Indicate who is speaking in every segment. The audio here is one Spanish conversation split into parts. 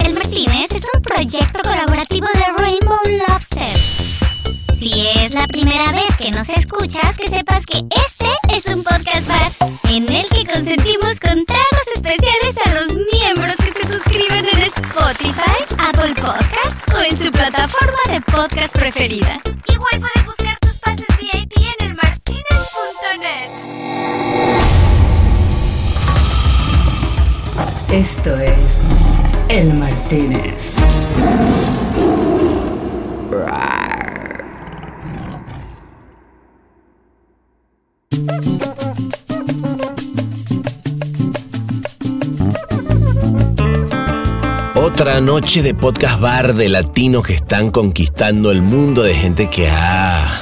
Speaker 1: El Martínez es un proyecto colaborativo de Rainbow Lobster. Si es la primera vez que nos escuchas, que sepas que este es un podcast bar en el que consentimos con tragos especiales a los miembros que se suscriben en Spotify, Apple Podcast o en su plataforma de podcast preferida. Igual puedes
Speaker 2: Esto es El Martínez.
Speaker 3: Otra noche de podcast bar de latinos que están conquistando el mundo, de gente que ha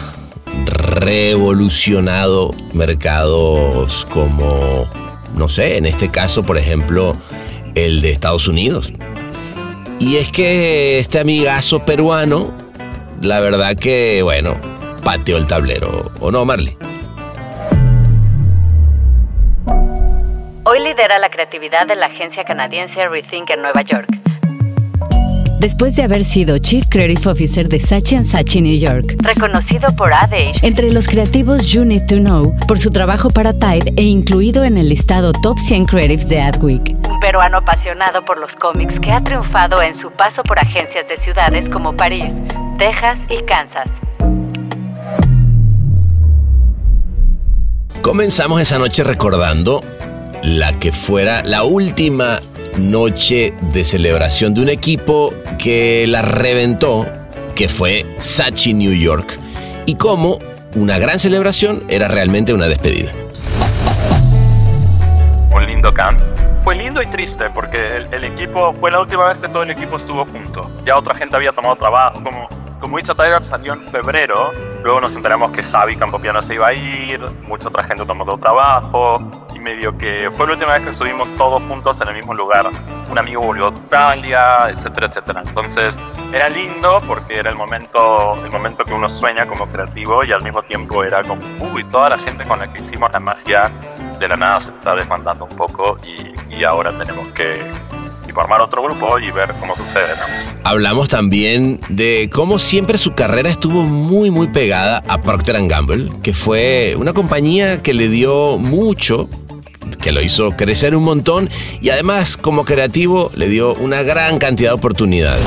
Speaker 3: revolucionado mercados como, no sé, en este caso, por ejemplo, el de Estados Unidos. Y es que este amigazo peruano, la verdad que, bueno, pateó el tablero, ¿o no, Marley?
Speaker 4: Hoy lidera la creatividad de la agencia canadiense Rethink en Nueva York.
Speaker 2: Después de haber sido Chief Creative Officer de Sachi Sachi New York,
Speaker 4: Reconocido por Ad Age,
Speaker 2: entre los creativos You Need to Know por su trabajo para Tide e incluido en el listado Top 100 Creatives de Adweek.
Speaker 4: un peruano apasionado por los cómics que ha triunfado en su paso por agencias de ciudades como París, Texas y Kansas.
Speaker 3: Comenzamos esa noche recordando la que fuera la última noche de celebración de un equipo que la reventó, que fue Sachi New York, y cómo una gran celebración era realmente una despedida.
Speaker 5: un lindo camp. Fue lindo y triste porque el, el equipo fue la última vez que todo el equipo estuvo junto. Ya otra gente había tomado trabajo, como, como It's a Tiger salió en febrero, luego nos enteramos que Xavi Campopiano se iba a ir, mucha otra gente tomó todo trabajo, y medio que fue la última vez que estuvimos todos juntos en el mismo lugar. Un amigo volvió a Australia, etcétera, etcétera. Entonces era lindo porque era el momento, el momento que uno sueña como creativo y al mismo tiempo era como, uy, toda la gente con la que hicimos la magia de la nada se está desbandando un poco y ahora tenemos que y formar otro grupo y ver cómo sucede. ¿no?
Speaker 3: Hablamos también de cómo siempre su carrera estuvo muy muy pegada a Procter Gamble, que fue una compañía que le dio mucho, que lo hizo crecer un montón y además como creativo le dio una gran cantidad de oportunidades.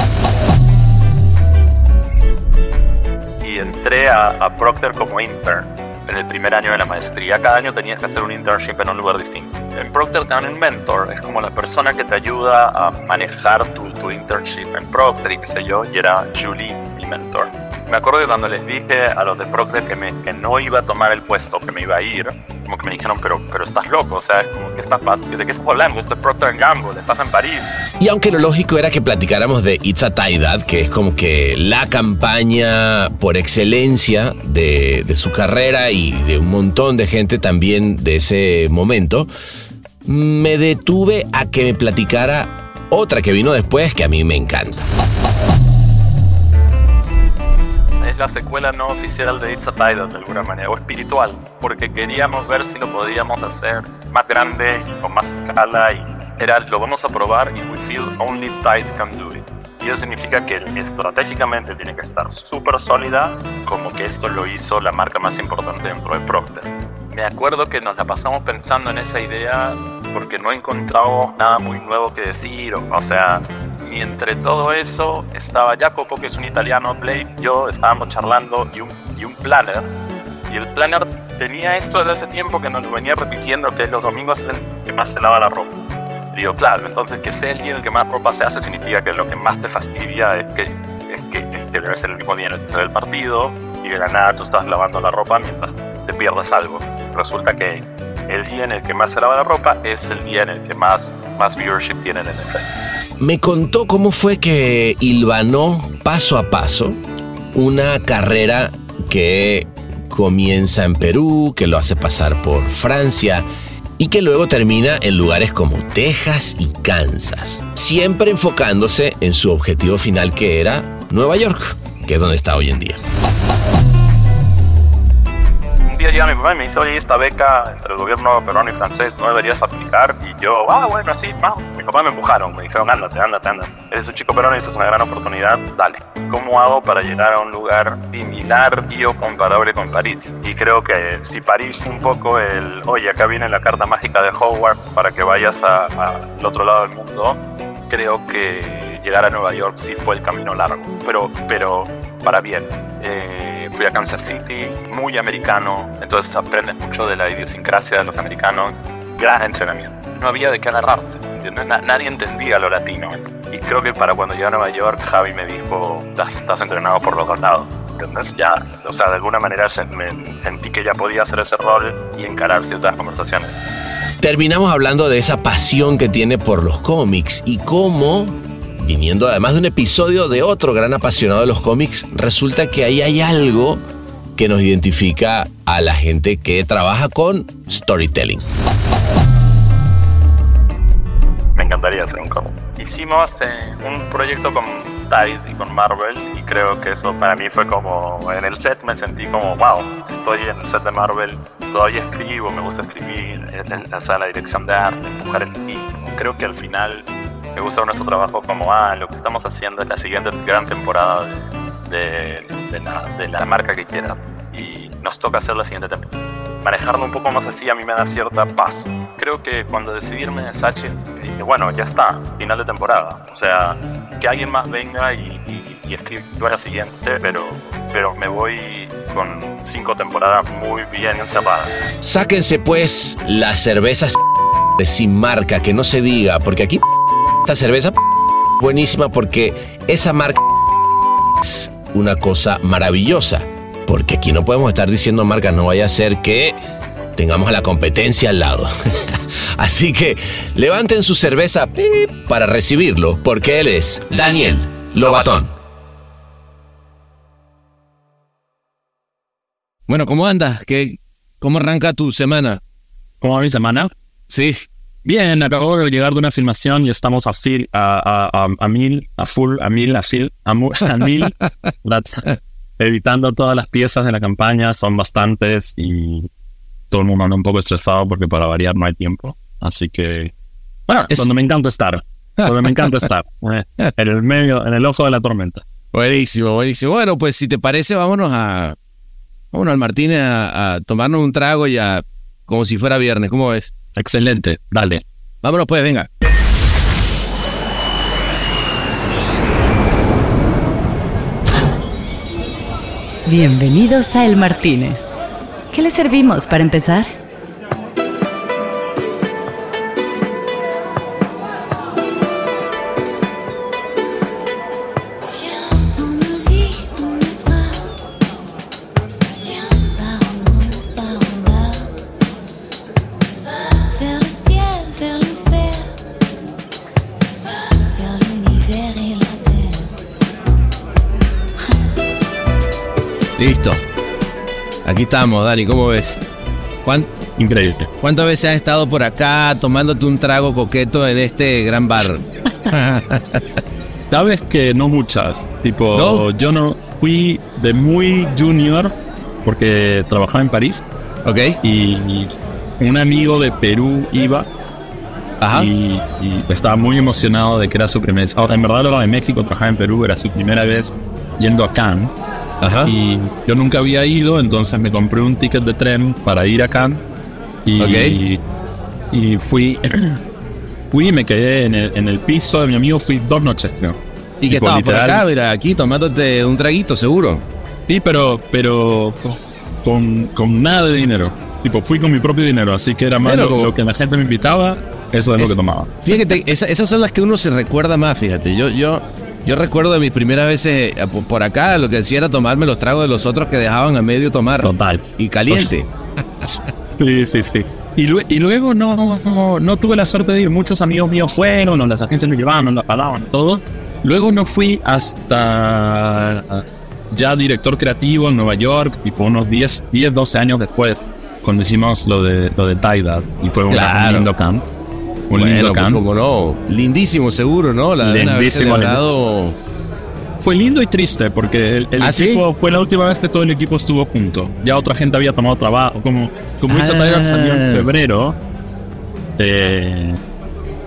Speaker 5: Y entré a, a Procter como intern en el primer año de la maestría. Cada año tenías que hacer un internship en un lugar distinto. En Procter te dan un mentor, es como la persona que te ayuda a manejar tu, tu internship en Procter y qué sé yo, y era Julie, mi mentor. Me acuerdo que cuando les dije a los de Procter que, no iba a tomar el puesto, que me iba a ir, como que me dijeron, pero, pero estás loco, o sea, como que estás, ¿de qué estás hablando? Esto es Procter Gamble, estás en París.
Speaker 3: Y aunque lo lógico era que platicáramos de It's a Tie que es como que la campaña por excelencia de, de su carrera y de un montón de gente también de ese momento, me detuve a que me platicara otra que vino después que a mí me encanta.
Speaker 5: Es la secuela no oficial de It's a Tidal de alguna manera, o espiritual, porque queríamos ver si lo podíamos hacer más grande con más escala y era lo vamos a probar y we feel only Tide can do it. Y eso significa que estratégicamente tiene que estar súper sólida, como que esto lo hizo la marca más importante dentro de Procter. Me acuerdo que nos la pasamos pensando en esa idea porque no encontramos nada muy nuevo que decir, o, o sea, y entre todo eso estaba Jacopo, que es un italiano, Blake, yo estábamos charlando y un, y un planner. Y el planner tenía esto desde hace tiempo que nos lo venía repitiendo, que los domingos es el que más se lava la ropa. Y digo, claro, entonces que sea el día en el que más ropa se hace significa que lo que más te fastidia es que, es que, es que debe ser el mismo día en el que partido y de la nada tú estás lavando la ropa mientras te pierdes algo. Resulta que el día en el que más se lava la ropa es el día en el que más, más viewership tiene en el NFL.
Speaker 3: Me contó cómo fue que hilvanó paso a paso una carrera que comienza en Perú, que lo hace pasar por Francia y que luego termina en lugares como Texas y Kansas, siempre enfocándose en su objetivo final que era Nueva York, que es donde está hoy en día.
Speaker 6: Llega mi papá y me dice, oye, esta beca entre el gobierno peruano y francés, ¿no deberías aplicar? Y yo, ah, bueno, sí, vamos. Mi papá me empujaron, me dijeron, ándate, ándate, ándate. Eres un chico peruano y esa es una gran oportunidad, dale. ¿Cómo hago para llegar a un lugar similar y o comparable con París? Y creo que si París un poco el, oye, acá viene la carta mágica de Hogwarts para que vayas al otro lado del mundo, creo que llegar a Nueva York sí fue el camino largo, pero, pero para bien. Eh, fui a Kansas City, muy americano, entonces aprendes mucho de la idiosincrasia de los americanos, gran entrenamiento. No había de qué agarrarse, nadie entendía lo latino. Y creo que para cuando llegué a Nueva York, Javi me dijo, estás, entrenado por los dos lados. Entonces ya, o sea, de alguna manera me sentí que ya podía hacer ese rol y encarar ciertas conversaciones.
Speaker 3: Terminamos hablando de esa pasión que tiene por los cómics y cómo viniendo además de un episodio de otro gran apasionado de los cómics, resulta que ahí hay algo que nos identifica a la gente que trabaja con storytelling.
Speaker 6: Me encantaría hacer un cómic. Hicimos eh, un proyecto con Tide y con Marvel y creo que eso para mí fue como en el set me sentí como wow, estoy en el set de Marvel, todavía escribo, me gusta escribir, en la sala de dirección de arte, empujar el equipo. Creo que al final me gusta nuestro trabajo como, ah, lo que estamos haciendo es la siguiente gran temporada de, de, la, marca que quieras. Y nos toca hacer la siguiente temporada. Manejarlo un poco más así a mí me da cierta paz. Creo que cuando decidí irme de Sachi, dije, bueno, ya está, final de temporada. O sea, que alguien más venga y, y, y escriba la siguiente, pero, pero me voy con cinco temporadas muy bien encerradas.
Speaker 3: Sáquense pues las cervezas sin marca, que no se diga, porque aquí esta cerveza buenísima porque esa marca es una cosa maravillosa. Porque aquí no podemos estar diciendo marcas, no vaya a ser que tengamos a la competencia al lado. Así que levanten su cerveza para recibirlo, porque él es Daniel Lobatón. Bueno, ¿cómo andas? ¿Qué, ¿Cómo arranca tu semana?
Speaker 5: ¿Cómo va mi semana?
Speaker 3: Sí.
Speaker 5: Bien, acabo de llegar de una filmación y estamos a, a, a, mil, a full, a mil, a, mil, a, mil, editando todas las piezas de la campaña, son bastantes y todo el mundo anda un poco estresado porque para variar no hay tiempo. Así que, bueno, es donde me encanta estar, donde me encanta estar, eh, en el medio, en el ojo de la tormenta.
Speaker 3: Buenísimo, buenísimo. Bueno, pues si te parece, vámonos a, vámonos al Martínez a, a tomarnos un trago y a, como si fuera viernes, ¿cómo ves?
Speaker 5: Excelente, dale.
Speaker 3: Vámonos pues, venga.
Speaker 2: Bienvenidos a El Martínez. ¿Qué le servimos para empezar?
Speaker 3: Estamos, Dani, ¿cómo ves?
Speaker 5: Increíble.
Speaker 3: ¿Cuántas veces has estado por acá tomándote un trago coqueto en este gran bar?
Speaker 5: Sabes que no muchas. Tipo, yo no fui de muy junior porque trabajaba en París.
Speaker 3: Ok.
Speaker 5: Y un amigo de Perú iba. Ajá. Y, estaba muy emocionado de que era su primera vez. Ahora, en verdad, lo de México, trabajaba en Perú, era su primera vez yendo a Cannes. Y yo nunca había ido, entonces me compré un ticket de tren para ir a Cannes. Y, y fui, fui y me quedé en el, en el, piso de mi amigo, fui dos noches, ¿no?
Speaker 3: ¿Y que estaba por acá, mira, aquí tomándote un traguito, seguro?
Speaker 5: Sí, pero, pero con, con nada de dinero. Tipo, fui con mi propio dinero, así que era más lo, que la gente me invitaba, eso es, lo que tomaba.
Speaker 3: Fíjate, esas son las que uno se recuerda más, fíjate. Yo, yo, yo recuerdo de mis primeras veces eh, por acá, lo que hacía era tomarme los tragos de los otros que dejaban a medio tomar.
Speaker 5: Total.
Speaker 3: Y caliente.
Speaker 5: sí, sí, sí. Y, y luego no, no, tuve la suerte de ir. Muchos amigos míos fueron, las agencias me llevaban, nos pagaban, todo. Luego no fui hasta ya director creativo en Nueva York, tipo unos 10, 10 12 años después, cuando hicimos lo de, lo de Tidal. Y fue un lindo camp.
Speaker 3: Un lindo. Como no, lindísimo seguro, ¿no?
Speaker 5: La lindísimo, fue lindo y triste porque el, el
Speaker 3: ¿Ah, sí?
Speaker 5: equipo fue la última vez que todo el equipo estuvo junto. Ya otra gente había tomado trabajo. Como, como
Speaker 3: Ah.
Speaker 5: Salió en febrero. eh,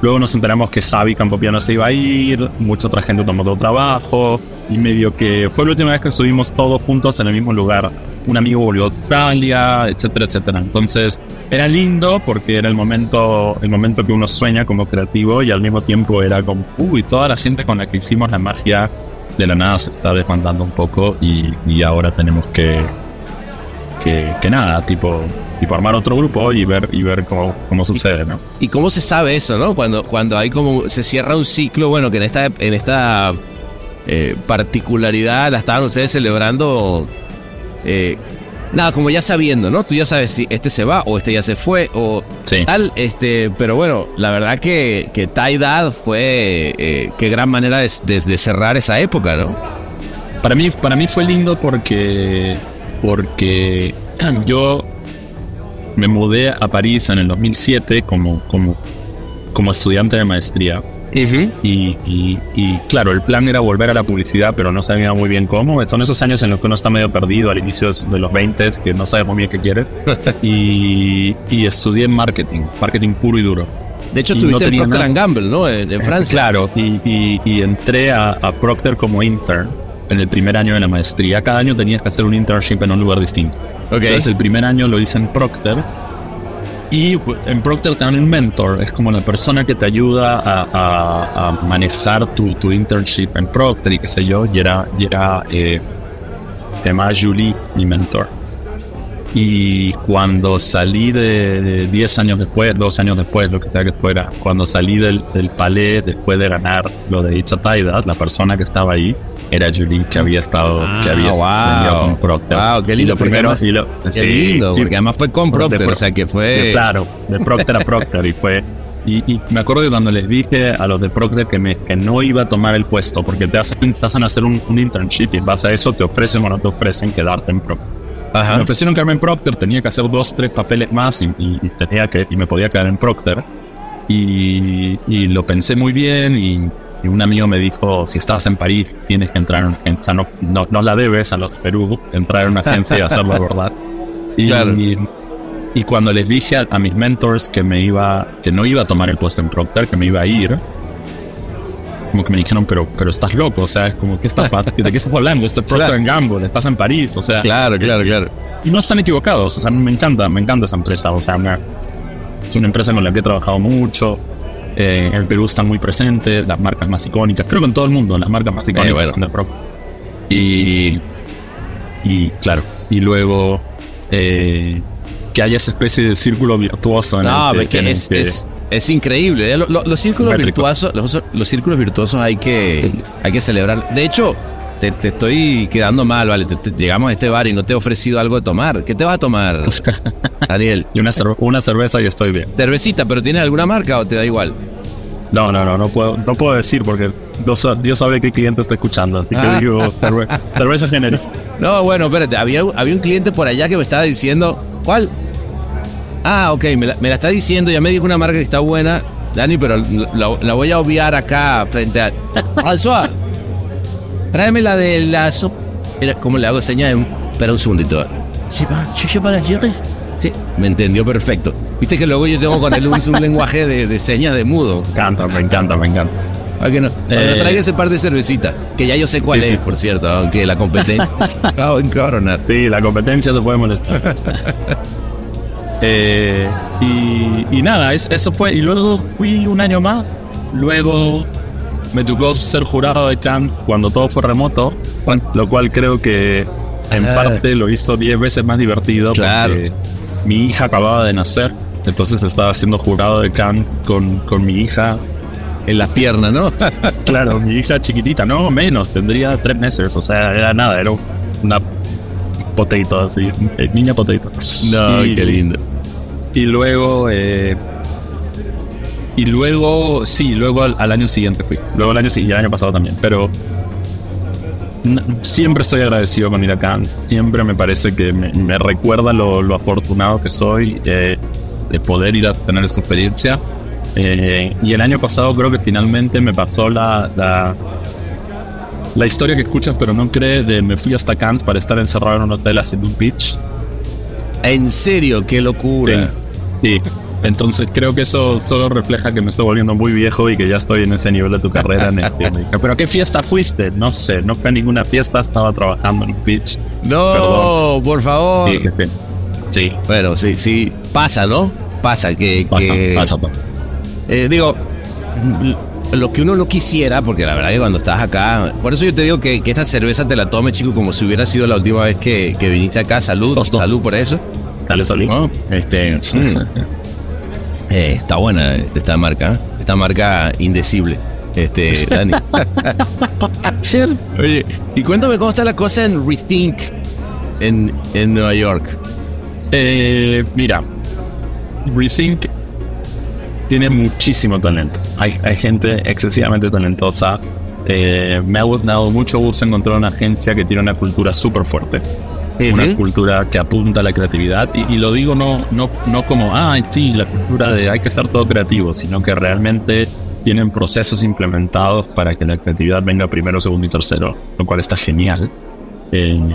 Speaker 5: luego nos enteramos que Xavi Campopiano se iba a ir. Mucha otra gente tomó otro trabajo. Y medio que fue la última vez que estuvimos todos juntos en el mismo lugar. Un amigo volvió a Australia, etcétera, etcétera. Entonces era lindo porque era el momento, el momento que uno sueña como creativo y al mismo tiempo era como, uy, toda la gente con la que hicimos la magia de la nada se está desbandando un poco y, y ahora tenemos que, que, que nada, tipo, tipo armar otro grupo y ver, y ver cómo, cómo sucede, ¿no?
Speaker 3: ¿Y cómo se sabe eso, no? Cuando, cuando hay como. Se cierra un ciclo, bueno, que en esta, en esta eh, particularidad la estaban ustedes celebrando. eh, nada, como ya sabiendo, ¿no? Tú ya sabes si este se va o este ya se fue o
Speaker 5: Sí.
Speaker 3: tal. Este, pero bueno, la verdad que, que Dad fue. eh, qué gran manera de, de- de cerrar esa época, ¿no?
Speaker 5: Para mí, para mí fue lindo porque, porque yo me mudé a París en el 2007 como, como, como estudiante de maestría. Y, y- y, claro, el plan era volver a la publicidad, pero no sabía muy bien cómo. Son esos años en los que uno está medio perdido al inicio de los 20, que no sabe muy bien qué quiere. y, y estudié marketing, marketing puro y duro.
Speaker 3: De hecho, tuviste
Speaker 5: no
Speaker 3: Procter and Gamble, ¿no? En, en Francia.
Speaker 5: Claro, y, y- y entré a, a Procter como intern en el primer año de la maestría. Cada año tenías que hacer un internship en un lugar distinto.
Speaker 3: Ok.
Speaker 5: Entonces el primer año lo hice en Procter. Y en Procter te dan un mentor, es como la persona que te ayuda a, a- a manejar tu, tu internship en Procter y qué sé yo. Y era, y era eh, llamaba Julie, mi mentor. Y cuando salí de, de 10 años después, 2 años después, lo que sea que fuera, cuando salí del, del palais después de ganar lo de It's a la persona que estaba ahí era Julie, que había estado, que había
Speaker 3: Ah, wow.
Speaker 5: con Procter.
Speaker 3: Wow, qué lindo, porque
Speaker 5: primero,
Speaker 3: además-
Speaker 5: lo-
Speaker 3: Qué
Speaker 5: sí,
Speaker 3: lindo,
Speaker 5: sí,
Speaker 3: porque además fue con Procter,
Speaker 5: Pro-
Speaker 3: o sea que fue.
Speaker 5: claro, de Procter a Procter y fue. Y, y me acuerdo que cuando les dije a los de Procter que, me, que no iba a tomar el puesto porque te hacen, te hacen hacer un, un internship y en base a eso te ofrecen o no te ofrecen quedarte en Procter.
Speaker 3: Ajá.
Speaker 5: Me ofrecieron quedarme en Procter, tenía que hacer dos, tres papeles más y, y- y tenía que, y me podía quedar en Procter. Y, y lo pensé muy bien y, y un amigo me dijo, si estás en París tienes que entrar en una agencia, o sea, no, no, no la debes a los de Perú, entrar en una agencia y hacerlo de verdad. Y,
Speaker 3: Claro.
Speaker 5: y, y cuando les dije a, a mis mentors que me iba, que no iba a tomar el puesto en Procter, que me iba a ir, como que me dijeron, pero, pero estás loco, o sea, es como, ¿qué estás, ¿de qué estás hablando? Esto es Procter
Speaker 3: Claro.
Speaker 5: Gamble, estás en París, o sea.
Speaker 3: Claro, claro, claro.
Speaker 5: Y no están equivocados, o sea, me encanta, me encanta esa empresa, o sea, me- es una empresa con la que he trabajado mucho, eh, en el Perú están muy presentes, las marcas más icónicas, creo que en todo el mundo las marcas más icónicas
Speaker 3: bueno.
Speaker 5: son. Y, y claro, y luego eh, que haya esa especie de círculo virtuoso en
Speaker 3: No,
Speaker 5: el
Speaker 3: es que
Speaker 5: en el
Speaker 3: es, es, es increíble. ¿eh? Lo- lo- los círculos
Speaker 5: Métrico.
Speaker 3: virtuosos, los, los círculos virtuosos hay que, hay que celebrar. De hecho, te, te estoy quedando mal, vale. Te- te- llegamos a este bar y no te he ofrecido algo de tomar. ¿Qué te vas a tomar, Ariel?
Speaker 5: y una, cerve- una cerveza y estoy bien.
Speaker 3: Cervecita, pero ¿tienes alguna marca o te da igual?
Speaker 5: No, no, no, no puedo, no puedo decir porque Dios, Dios sabe qué cliente está escuchando, así que
Speaker 3: Ah.
Speaker 5: digo cerve- cerveza genérica.
Speaker 3: No, bueno, espérate. Había, había un cliente por allá que me estaba diciendo. ¿Cuál? Ah, ok, me la, me la está diciendo. Ya me dijo una marca que está buena, Dani, pero la, la voy a obviar acá frente a. Alzoa, tráeme la de la. so- Era, ¿Cómo le hago señas? Espera un segundito. Sí, va, sí, para. Sí, me entendió perfecto. Viste que luego yo tengo con él un, un lenguaje de, de señas de mudo.
Speaker 5: Me encanta, me encanta, me encanta.
Speaker 3: ¿A que no?
Speaker 5: Eh.
Speaker 3: traiga ese par de cervecita, que ya yo sé cuál
Speaker 5: Sí,
Speaker 3: es,
Speaker 5: sí.
Speaker 3: por cierto, aunque la competencia. Encabronar.
Speaker 5: Sí, la competencia te puede molestar. Eh, y, y nada, es- eso fue. Y luego fui un año más. Luego me tocó ser jurado de Chan cuando todo fue remoto, lo cual creo que en
Speaker 3: Ah.
Speaker 5: parte lo hizo 10 veces más divertido
Speaker 3: Claro.
Speaker 5: porque mi hija acababa de nacer. Entonces estaba siendo jurado de Cannes con, con mi hija.
Speaker 3: En las piernas, ¿no?
Speaker 5: Claro, mi hija chiquitita, no menos, tendría tres meses, o sea, era nada, era una potato, así, eh, niña potato.
Speaker 3: No,
Speaker 5: Y-
Speaker 3: qué lindo.
Speaker 5: Y luego, eh, y luego, sí, luego al, al año siguiente fui, luego al año siguiente, el año pasado también, pero siempre estoy agradecido con ir a Cannes, siempre me parece que me, me recuerda lo, lo afortunado que soy eh, de poder ir a tener esa experiencia. Eh, y el año pasado creo que finalmente me pasó la, la, la historia que escuchas pero no crees de me fui hasta Cannes para estar encerrado en un hotel haciendo un pitch.
Speaker 3: En serio, qué locura.
Speaker 5: Sí. Entonces creo que eso solo refleja que me estoy volviendo muy viejo y que ya estoy en ese nivel de tu carrera en Latinoamérica. Pero ¿a qué fiesta fuiste? No sé, no fue a ninguna fiesta, estaba trabajando en un pitch.
Speaker 3: No,
Speaker 5: Perdón.
Speaker 3: por favor.
Speaker 5: Sí, que- sí.
Speaker 3: Bueno, sí, sí, pasa, ¿no? Pasa que...
Speaker 5: Pasa,
Speaker 3: que-
Speaker 5: pasa, pasa.
Speaker 3: Eh, digo, l- lo que uno no quisiera, porque la verdad que cuando estás acá, por eso yo te digo que, que esta cerveza te la tome, chico, como si hubiera sido la última vez que, que viniste acá. Salud,
Speaker 5: dos.
Speaker 3: salud por eso.
Speaker 5: Dale, Solín.
Speaker 3: ¿no? Este, mm. Eh, está buena esta marca, ¿eh? esta marca indecible. Este, Dani. Oye, y cuéntame cómo está la cosa en Rethink en, en Nueva York.
Speaker 5: Eh, mira, Resync tiene muchísimo talento. Hay, hay gente excesivamente talentosa. Eh, me ha dado mucho gusto encontrar una agencia que tiene una cultura súper fuerte. Una cultura que apunta a la creatividad. Y, y lo digo no, no, no como, ah, sí, la cultura de hay que ser todo creativo, sino que realmente tienen procesos implementados para que la creatividad venga primero, segundo y tercero, lo cual está genial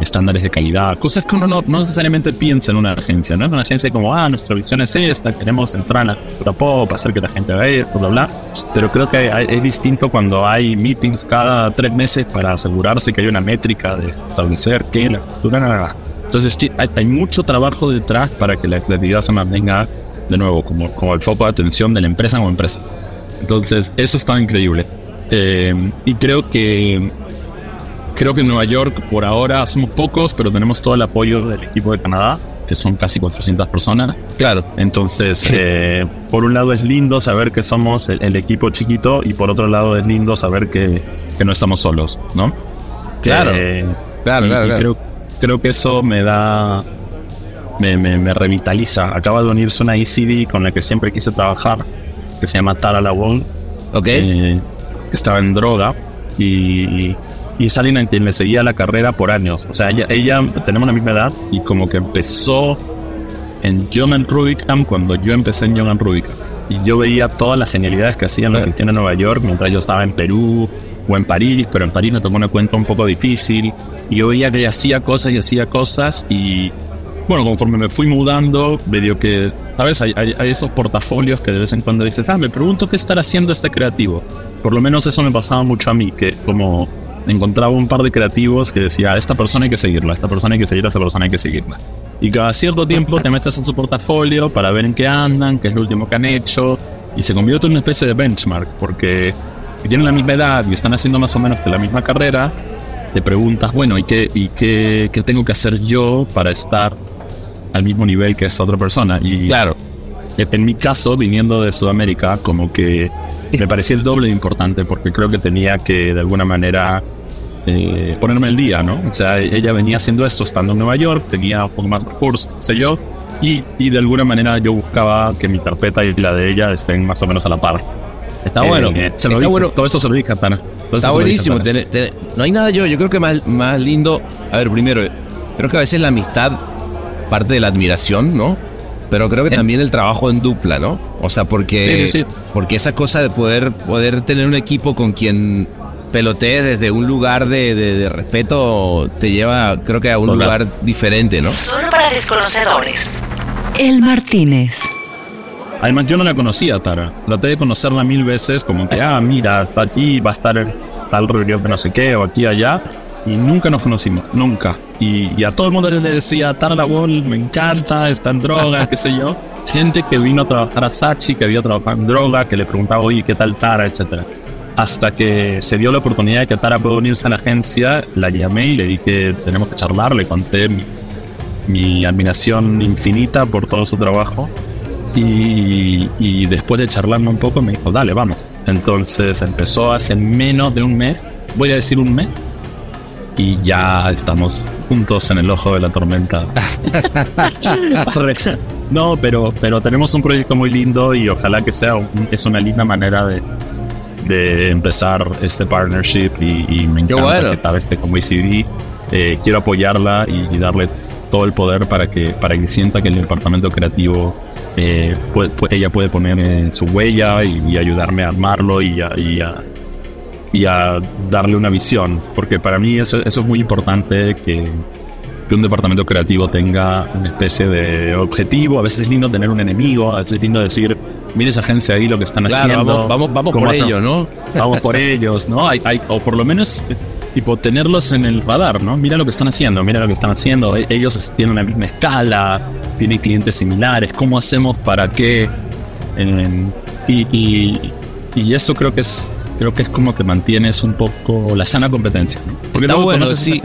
Speaker 5: estándares de calidad, cosas que uno no, no necesariamente piensa en una agencia, ¿no? En una agencia como, ah, nuestra visión es esta, queremos entrar en la cultura pop, hacer que la gente vea bla, bla. Pero creo que hay- es distinto cuando hay meetings cada tres meses para asegurarse que hay una métrica de establecer que la cultura... na, na, na. Entonces hay, hay mucho trabajo detrás para que la creatividad se mantenga, de nuevo, como, como el foco de atención de la empresa como empresa. Entonces, eso está increíble. Eh, y creo que creo que en Nueva York por ahora somos pocos, pero tenemos todo el apoyo del equipo de Canadá, que son casi 400 personas.
Speaker 3: Claro.
Speaker 5: Entonces, eh, por un lado es lindo saber que somos el, el equipo chiquito y por otro lado es lindo saber que, que no estamos solos, ¿no?
Speaker 3: Claro.
Speaker 5: Eh,
Speaker 3: Claro,
Speaker 5: y-
Speaker 3: claro,
Speaker 5: y
Speaker 3: claro.
Speaker 5: Creo, creo que eso me da, me, me, me revitaliza. Acaba de unirse una ECD con la que siempre quise trabajar, que se llama Tara Lawon,
Speaker 3: ¿Ok?
Speaker 5: eh, que estaba en droga y, y es alguien a quien le seguía la carrera por años. O sea, ella, ella tenemos la misma edad y como que empezó en Young and Rubicam cuando yo empecé en Young and Rubicam. Y yo veía todas las genialidades que hacían la gestión en Nueva York mientras yo estaba en Perú o en París, pero en París me tocó una cuenta un poco difícil. Y yo veía que ella hacía cosas y hacía cosas y bueno, conforme me fui mudando, medio que, ¿sabes? Hay, hay- hay esos portafolios que de vez en cuando dices, ah, me pregunto qué estará haciendo este creativo. Por lo menos eso me pasaba mucho a mí, que como encontraba un par de creativos que decía, esta persona hay que seguirla, esta persona hay que seguirla, esta persona hay que seguirla. Y cada cierto tiempo te metes en su portafolio para ver en qué andan, qué es lo último que han hecho, y se convierte en una especie de benchmark, porque si tienen la misma edad y están haciendo más o menos que la misma carrera, te preguntas, bueno, ¿y qué, y qué, qué tengo que hacer yo para estar al mismo nivel que esa otra persona? Y
Speaker 3: Claro.
Speaker 5: en mi caso, viniendo de Sudamérica, como que me parecía el doble de importante porque creo que tenía que de alguna manera eh, ponerme al día, ¿no? O sea, ella venía haciendo esto estando en Nueva York, tenía un poco más de recursos, qué sé yo, y, y de alguna manera yo buscaba que mi carpeta y la de ella estén más o menos a la par.
Speaker 3: Está
Speaker 5: Eh,
Speaker 3: bueno.
Speaker 5: eh, se lo
Speaker 3: está
Speaker 5: dije,
Speaker 3: bueno.
Speaker 5: Todo eso se lo dije Tana. Todo
Speaker 3: Está
Speaker 5: dije
Speaker 3: buenísimo. No hay nada yo. Yo creo que más, más lindo. A ver, primero, creo que a veces la amistad parte de la admiración, ¿no? Pero creo que también el trabajo en dupla, ¿no? O sea, porque,
Speaker 5: Sí, sí, sí.
Speaker 3: porque esa cosa de poder, poder tener un equipo con quien pelotee desde un lugar de, de- de respeto te lleva, creo que a un
Speaker 5: Total.
Speaker 3: lugar diferente, ¿no?
Speaker 7: Solo para desconocedores.
Speaker 2: El Martínez.
Speaker 5: Además, yo no la conocía a Tara. Traté de conocerla mil veces, como que, ah, mira, está aquí, va a estar tal reunión de no sé qué, o aquí, allá. Y nunca nos conocimos, nunca. Y, y a todo el mundo le decía, Wall, me encanta, está en droga, qué sé yo. Gente que vino a trabajar a Sachi, que había trabajado en droga, que le preguntaba, oye, ¿qué tal Tara, etcétera. Hasta que se dio la oportunidad de que Tara pueda unirse a la agencia, la llamé y le dije, tenemos que charlar, le conté mi, mi admiración infinita por todo su trabajo. Y, y después de charlarme un poco me dijo, dale, vamos. Entonces empezó hace menos de un mes, voy a decir un mes, y ya estamos juntos en el ojo de la tormenta. no, pero, pero tenemos un proyecto muy lindo y ojalá que sea un- es una linda manera de, de empezar este partnership y, y me encanta
Speaker 3: bueno.
Speaker 5: que tal vez esté como ECD. Eh, quiero apoyarla y, y darle todo el poder para que, para que sienta que el departamento creativo eh, puede- puede- ella puede poner eh, su huella y, y ayudarme a armarlo y a, y a- y a darle una visión, porque para mí eso, eso es muy importante que, que un departamento creativo tenga una especie de objetivo, a veces es lindo tener un enemigo, a veces es lindo decir, mire esa agencia ahí lo que están
Speaker 3: Claro,
Speaker 5: haciendo.
Speaker 3: vamos, vamos, vamos por
Speaker 5: hacen-
Speaker 3: ello, ¿no?
Speaker 5: Vamos por ellos, ¿no? Hay, hay- o por lo menos, tipo, tenerlos en el radar, ¿no? Mira lo que están haciendo, mira lo que están haciendo. E- Ellos tienen la misma escala, tienen clientes similares. ¿Cómo hacemos para que...? en- y, y, y eso creo que es creo que es como que mantienes un poco la sana competencia. ¿no? Porque
Speaker 3: Está bueno, sí.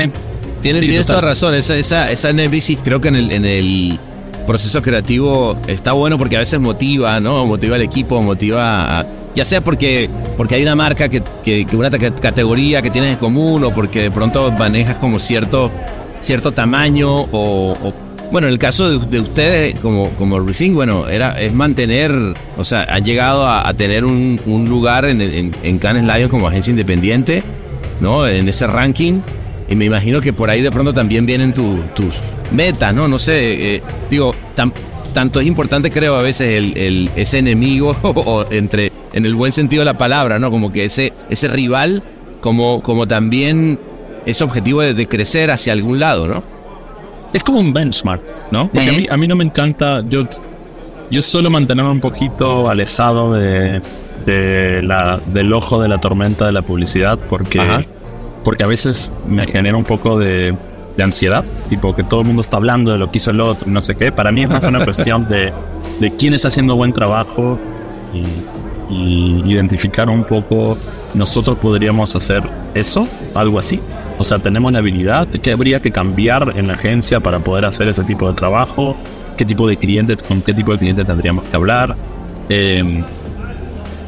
Speaker 3: Tienes,
Speaker 5: Sí,
Speaker 3: tienes toda razón, esa, esa, esa némesis creo que en el, en el proceso creativo está bueno porque a veces motiva, ¿no? Motiva al equipo, motiva a- ya sea porque, porque hay una marca que, que, que una ca- categoría que tienes en común o porque de pronto manejas como cierto, cierto tamaño o, o- bueno, en el caso de, de ustedes como, como Rethink, bueno, era, es mantener, o sea, han llegado a, tener un, lugar en, en, en Cannes como agencia independiente, ¿no? En ese ranking. Y me imagino que por ahí de pronto también vienen tu- tus metas, ¿no? No sé, eh, digo, tan- tanto es importante creo a veces el, el- ese enemigo, o entre, en el buen sentido de la palabra, ¿no? Como que ese, ese rival, como, como también ese objetivo de, de crecer hacia algún lado, ¿no?
Speaker 5: Es como un benchmark, ¿no? Porque a, mí, a mí no me encanta, yo, yo suelo mantenerme un poquito alejado de, de la, del ojo de la tormenta de la publicidad porque,
Speaker 3: Ajá.
Speaker 5: porque a veces me genera un poco de, de ansiedad, tipo que todo el mundo está hablando de lo que hizo el otro, no sé qué. Para mí es más una cuestión de, de quién está haciendo buen trabajo y, y identificar un poco, nosotros podríamos hacer eso, algo así. O sea, tenemos la habilidad, ¿qué habría que cambiar en la agencia para poder hacer ese tipo de trabajo? ¿Qué tipo de clientes, con qué tipo de clientes tendríamos que hablar? Eh,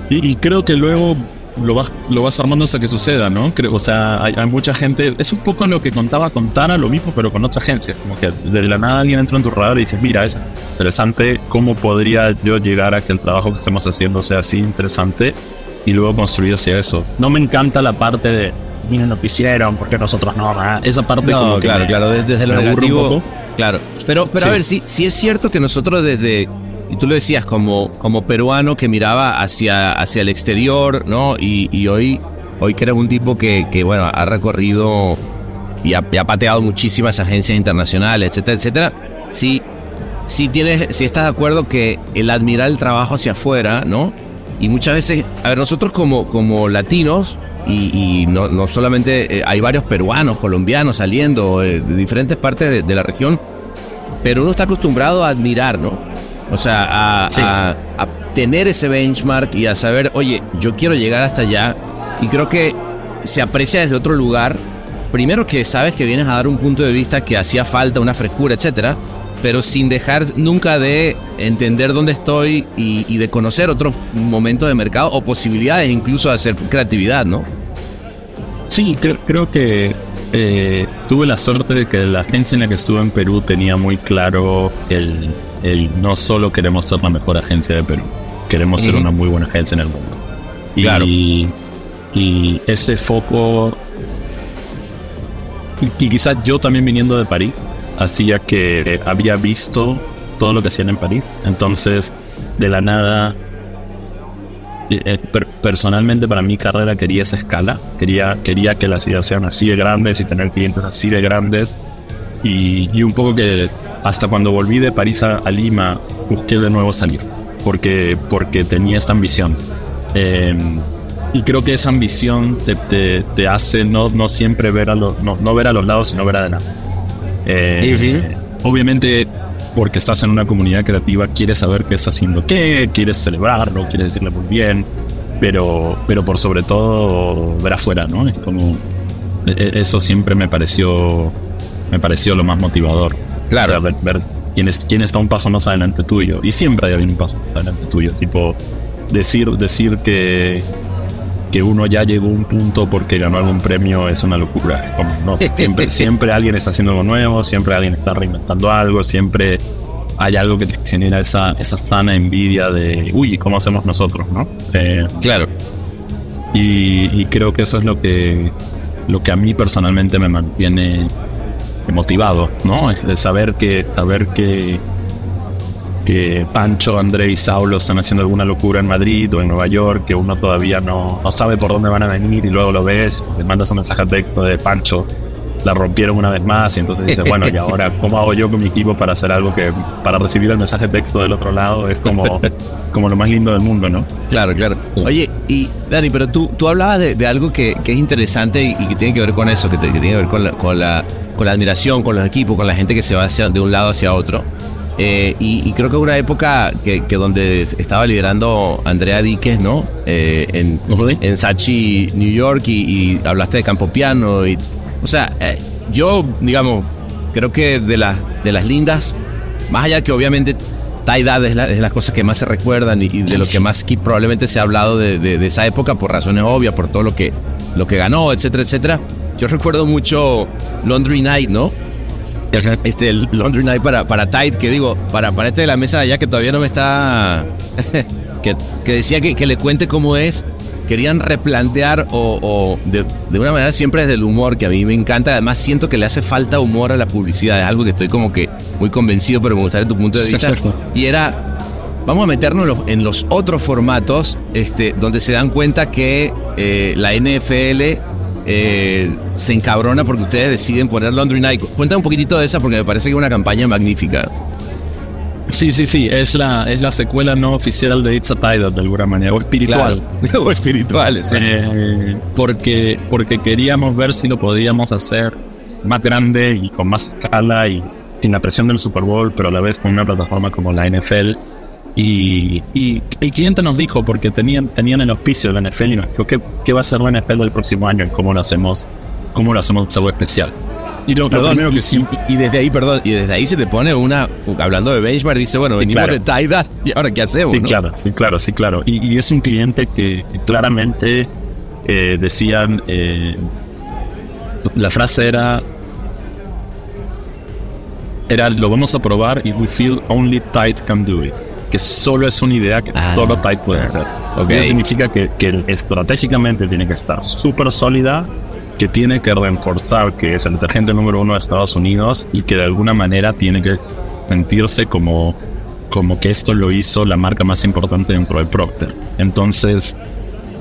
Speaker 5: y, creo que luego lo vas, lo vas armando hasta que suceda, ¿no? Creo, o sea, hay, hay mucha gente. Es un poco lo que contaba con Tana, lo mismo, pero con otra agencia. Como que de la nada alguien entra en tu radar y dices, mira, es interesante, ¿cómo podría yo llegar a que el trabajo que estemos haciendo sea así interesante? Y luego construir hacia eso. No me encanta la parte de, miren lo que hicieron, porque nosotros no, ah, esa parte
Speaker 3: No, claro, claro, desde, desde lo negativo. Claro. Pero, pero a ver, sí, sí es cierto que nosotros desde, y tú lo decías, como, como peruano que miraba hacia, hacia el exterior, ¿no? Y, y hoy, hoy que eres un tipo que, que, bueno, ha recorrido y ha, y ha pateado muchísimas agencias internacionales, etcétera, etcétera. Sí, sí tienes, sí estás de acuerdo que el admirar el trabajo hacia afuera, ¿no? Y muchas veces, a ver, nosotros como, como latinos, y, y no, no solamente eh, hay varios peruanos, colombianos saliendo eh, de diferentes partes de, de la región, pero uno está acostumbrado a admirar, ¿no? O sea, a,
Speaker 5: Sí.
Speaker 3: a- a tener ese benchmark y a saber, oye, yo quiero llegar hasta allá. Y creo que se aprecia desde otro lugar. Primero que sabes que vienes a dar un punto de vista que hacía falta, una frescura, etcétera, pero sin dejar nunca de entender dónde estoy y, y de conocer otros momentos de mercado o posibilidades incluso de hacer creatividad, ¿no?
Speaker 5: Sí, creo, creo que eh, tuve la suerte de que la agencia en la que estuve en Perú tenía muy claro el, el no solo queremos ser la mejor agencia de Perú, queremos ser una muy buena agencia en el mundo. Y,
Speaker 3: Claro.
Speaker 5: y ese foco, y, y quizás yo también viniendo de París, hacía que había visto todo lo que hacían en París. Entonces, de la nada, eh, eh, per- personalmente para mi carrera quería esa escala, quería, quería que las ideas sean así de grandes y tener clientes así de grandes y, y un poco que hasta cuando volví de París a, a Lima busqué de nuevo salir porque, porque tenía esta ambición. Eh, y creo que esa ambición te, te- te hace no, no siempre ver a los, no, no ver a los lados, sino ver adelante. Eh,
Speaker 3: sí.
Speaker 5: Obviamente, porque estás en una comunidad creativa, quieres saber qué está haciendo qué, quieres celebrarlo, quieres decirle muy bien, pero, pero por sobre todo ver afuera, ¿no? Es como. e- e- Eso siempre me pareció. Me pareció lo más motivador.
Speaker 3: Claro.
Speaker 5: O sea, ver, ver quién, es, quién está un paso más adelante tuyo. Y siempre hay alguien un paso más adelante tuyo. Tipo, decir, decir que, que uno ya llegó a un punto porque ganó algún premio es una locura. Como, no, siempre, siempre alguien está haciendo algo nuevo, siempre alguien está reinventando algo, siempre hay algo que te genera esa, esa sana envidia de, uy, ¿cómo hacemos nosotros? ¿no? Eh,
Speaker 3: Claro.
Speaker 5: y, y creo que eso es lo que, lo que a mí personalmente me mantiene motivado, ¿no? Es de saber que, saber que, que Pancho, André y Saulo están haciendo alguna locura en Madrid o en Nueva York, que uno todavía no, no sabe por dónde van a venir y luego lo ves, te mandas un mensaje texto de Pancho, la rompieron una vez más y entonces dices, bueno, y ahora, ¿cómo hago yo con mi equipo para hacer algo que, para recibir el mensaje texto del otro lado? Es como, como lo más lindo del mundo, ¿no?
Speaker 3: Claro, claro. Oye, y Dani, pero tú, tú hablabas de, algo que, que, es interesante y, que tiene que ver con eso, que, tiene que ver con la, con, la, con la admiración, con los equipos, con la gente que se va hacia, de un lado hacia otro. Eh, y, creo que una época que, que, donde estaba liderando Andrea Díquez, ¿no? Eh, en, en Sachi, New York, y, y, hablaste de Campo Piano. Y, o sea, eh, yo, digamos, creo que de, las de las lindas, más allá que obviamente Taidad es, es las cosas que más se recuerdan y, de lo que más probablemente se ha hablado de, de, esa época por razones obvias, por todo lo que, lo que ganó, etcétera, etcétera. Yo recuerdo mucho Laundry Night, ¿no? Este, el Laundry Night para, para Tide, que digo, para, para este de la mesa allá que todavía no me está. que, que, decía que, que, le cuente cómo es. Querían replantear o, de, de, una manera siempre desde el humor, que a mí me encanta. Además, siento que le hace falta humor a la publicidad. Es algo que estoy como que muy convencido, pero me gustaría tu punto de vista. Y era. Vamos a meternos en los otros formatos este, donde se dan cuenta que eh, la NFL eh, se encabrona porque ustedes deciden poner Laundry Night. Cuéntame un poquitito de esa porque me parece que es una campaña magnífica.
Speaker 5: Sí, sí, sí, es la, es la secuela no oficial de It's a Tidal de alguna manera, o espiritual.
Speaker 3: o espiritual,
Speaker 5: eh, porque, porque queríamos ver si lo podíamos hacer más grande y con más escala y sin la presión del Super Bowl, pero a la vez con una plataforma como la NFL y, el cliente nos dijo, porque tenían, tenían el auspicio de la NFL y nos dijo, ¿qué, ¿qué, va a ser la NFL del próximo año y cómo lo hacemos, cómo lo hacemos algo especial?
Speaker 3: Y lo, primero que sí. Y, desde ahí, perdón, y desde ahí se te pone una, hablando de benchmark, dice, bueno, venimos de Taida y ahora qué hacemos.
Speaker 5: Sí, claro, sí, claro, sí, claro. Y, es un cliente que, claramente eh, decían, eh, la frase era, era, lo vamos a probar y we feel only tight can do it que solo es una idea que ah, solo Tide puede hacer. Okay. Eso significa que, que estratégicamente tiene que estar súper sólida, que tiene que reforzar que es el detergente número uno de Estados Unidos y que de alguna manera tiene que sentirse como, como que esto lo hizo la marca más importante dentro de Procter. Entonces,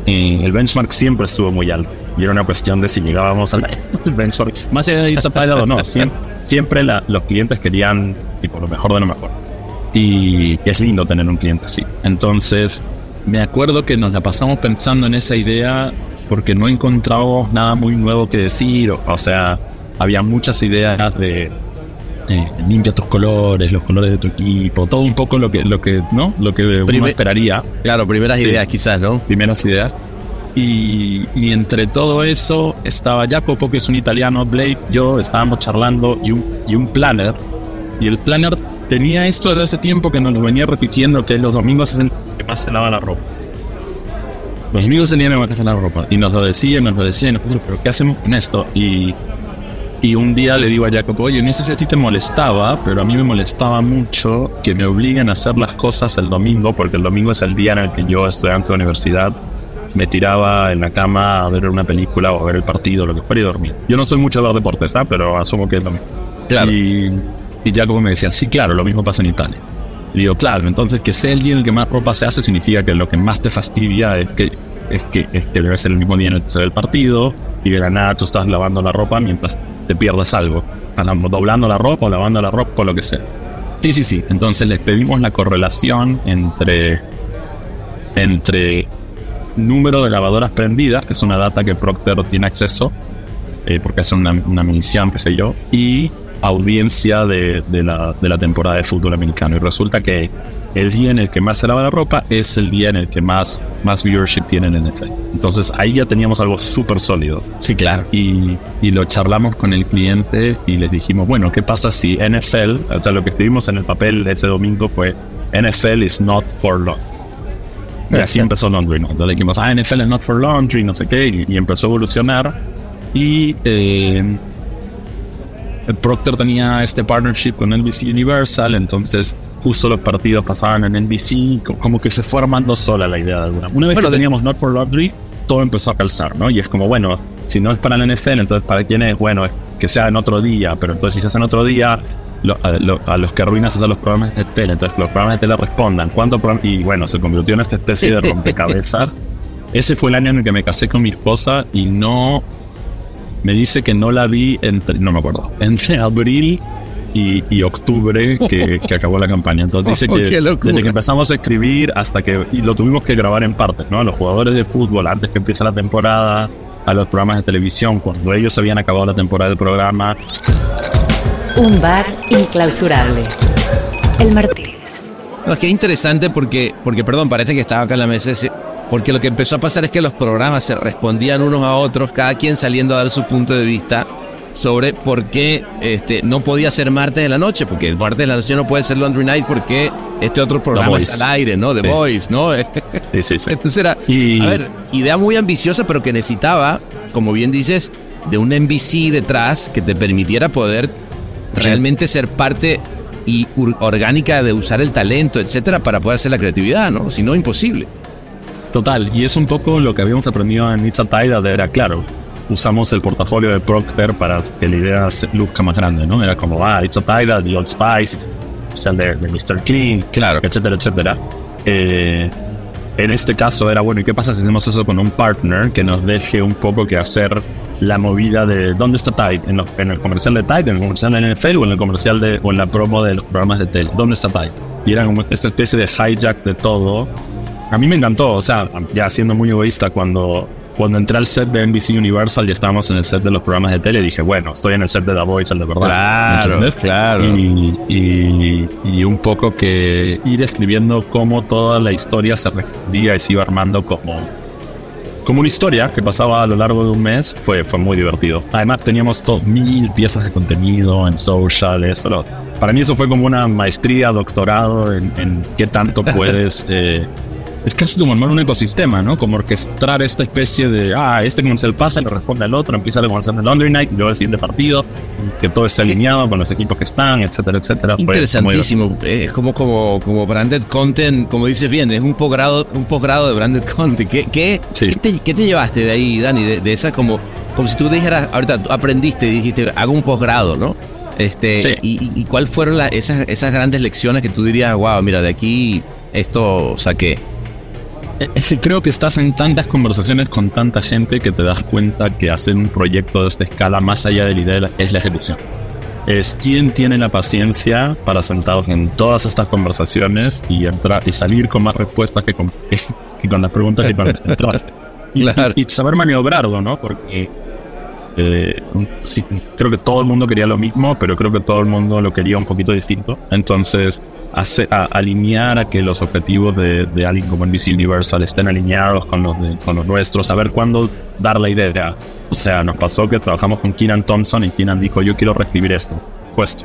Speaker 5: eh, el benchmark siempre estuvo muy alto. Y era una cuestión de si llegábamos al benchmark. Más allá de irse o no, siempre, los clientes querían tipo, lo mejor de lo mejor. Y es lindo tener un cliente así. Entonces, me acuerdo que nos la pasamos pensando en esa idea porque no encontrábamos nada muy nuevo que decir. O, sea, había muchas ideas de eh, limpia tus colores, los colores de tu equipo, todo un poco lo que, lo que, ¿no? Lo que uno esperaría.
Speaker 3: Claro, primeras ideas quizás, ¿no?
Speaker 5: Primeras ideas. Y, y, entre todo eso estaba Jacopo, que es un italiano, Blake, yo estábamos charlando y un, y un planner. Y el planner tenía esto desde hace tiempo que nos lo venía repitiendo, que los domingos es el que más se lava la ropa. Los día que más se lava la ropa. Y nos lo decía, nos lo decía, y nosotros, pero ¿qué hacemos con esto? Y, y un día le digo a Jacob, oye, no sé si a ti te molestaba, pero a mí me molestaba mucho que me obliguen a hacer las cosas el domingo, porque el domingo es el día en el que yo, estudiante de universidad, me tiraba en la cama a ver una película o a ver el partido, lo que fuera y dormir. Yo no soy mucho de ver deportes, ¿ah? pero asumo que es lo mismo. Claro. Y y Jacobo me decía, sí, claro, lo mismo pasa en Italia. Y digo, claro, entonces que sea el día en el que más ropa se hace significa que lo que más te fastidia es que, es que, es que debe ser el mismo día en el el partido y de la nada tú estás lavando la ropa mientras te pierdes algo. Estás doblando la ropa o lavando la ropa o lo que sea. Sí, sí, sí. Entonces les pedimos la correlación entre, entre número de lavadoras prendidas, que es una data que Procter tiene acceso, eh, porque hace una, una medición, qué sé yo, y audiencia de, la, de, la, temporada de fútbol americano. Y resulta que el día en el que más se lava la ropa es el día en el que más, más viewership tienen en NFL. Entonces ahí ya teníamos algo súper sólido.
Speaker 3: Sí, claro.
Speaker 5: Y, y, lo charlamos con el cliente y les dijimos, bueno, ¿qué pasa si NFL, o sea, lo que escribimos en el papel ese domingo fue NFL is not for laundry. Y así empezó Laundry, ¿no? Entonces dijimos, ah, NFL is not for laundry, no sé qué, y, y empezó a evolucionar. Y eh, Procter tenía este partnership con NBC Universal, entonces justo los partidos pasaban en NBC, como que se fue armando sola la idea de alguna. Una vez que teníamos Not for Laundry, todo empezó a calzar, ¿no? Y es como, bueno, si no es para la NFL, entonces para quién es, bueno, que sea en otro día, pero entonces si se hace en otro día lo- a, lo- a los que arruinas es a los programas de tele. Entonces, los programas de tele respondan. ¿Cuánto? Y bueno, se convirtió en esta especie de rompecabezas. Ese fue el año en el que me casé con mi esposa y no. Me dice que no la vi entre. No me acuerdo. Entre abril y, y octubre que, que acabó la campaña. Entonces dice
Speaker 3: Oh,
Speaker 5: que desde que empezamos a escribir hasta que. Y lo tuvimos que grabar en partes, ¿no? A los jugadores de fútbol antes que empiece la temporada. A los programas de televisión cuando ellos habían acabado la temporada del programa.
Speaker 2: Un bar inclausurable. El Martínez.
Speaker 3: No, es que es interesante porque, porque, perdón, parece que estaba acá en la mesa. ese- Porque lo que empezó a pasar es que los programas se respondían unos a otros, cada quien saliendo a dar su punto de vista sobre por qué este, no podía ser martes de la noche, porque el martes de la noche no puede ser Laundry Night porque este otro programa está al aire, ¿no? The
Speaker 5: Sí.
Speaker 3: Voice, ¿no?
Speaker 5: Sí, sí, sí.
Speaker 3: Entonces era,
Speaker 5: Y-
Speaker 3: a ver, idea muy ambiciosa, pero que necesitaba, como bien dices, de un NBC detrás que te permitiera poder realmente ser parte y orgánica de usar el talento, etcétera, para poder hacer la creatividad, ¿no? Si no, imposible.
Speaker 5: Total, y es un poco lo que habíamos aprendido en It's a Tide, era claro, usamos el portafolio de Procter para que la idea se luzca más grande, ¿no? Era como, ah, It's a Tide, The Old Spice, o sea, el de, de Mr. Clean,
Speaker 3: Claro.
Speaker 5: etcétera, etcétera. Eh, en este caso era, bueno, ¿y qué pasa si hacemos eso con un partner que nos deje un poco que hacer la movida de dónde está Tide? ¿En, lo- en el comercial de Tide, en el comercial de NFL o en el comercial de, o en la promo de los programas de tele? ¿Dónde está Tide? Y era como esta especie de hijack de todo. A mí me encantó, o sea, ya siendo muy egoísta, cuando, cuando entré al set de NBC Universal y estábamos en el set de los programas de tele, dije, bueno, estoy en el set de The Voice, el de verdad.
Speaker 3: Claro, claro.
Speaker 5: Y, y, y un poco que ir escribiendo cómo toda la historia se respondía y se iba armando como, como una historia que pasaba a lo largo de un mes, fue, fue muy divertido. Además teníamos todo, mil piezas de contenido en social, eso. lo- para mí eso fue como una maestría, doctorado en, en qué tanto puedes... eh, es casi como armar un ecosistema, ¿no? Como orquestar esta especie de, ah, este comercial pasa y le responde al otro, empieza el comercial de Laundry Night, luego el siguiente partido, que todo esté alineado con los equipos que están, etcétera, etcétera.
Speaker 3: Interesantísimo. Es como, como, como branded content, como dices bien, es un posgrado, un posgrado de branded content. ¿Qué, qué,
Speaker 5: Sí.
Speaker 3: qué te, qué te llevaste de ahí, Dani? De, de esa como, como si tú dijeras, ahorita aprendiste y dijiste, hago un posgrado, ¿no? Este,
Speaker 5: Sí.
Speaker 3: y, y, y cuál fueron las, esas, esas grandes lecciones que tú dirías, wow, mira, de aquí esto saqué?
Speaker 5: Es que creo que estás en tantas conversaciones con tanta gente que te das cuenta que hacer un proyecto de esta escala, más allá de la idea, es la ejecución. Es quién tiene la paciencia para sentados en todas estas conversaciones y entrar y salir con más respuestas que con, que con las preguntas y
Speaker 3: Claro.
Speaker 5: y- y saber maniobrarlo, ¿no? Porque eh, sí, creo que todo el mundo quería lo mismo, pero creo que todo el mundo lo quería un poquito distinto. Entonces, hace- a- alinear a que los objetivos de, de alguien como NBC Universal estén alineados con los, de- con los nuestros, saber cuándo dar la idea. O sea, nos pasó que trabajamos con Keenan Thompson y Keenan dijo, yo quiero reescribir esto. Pues,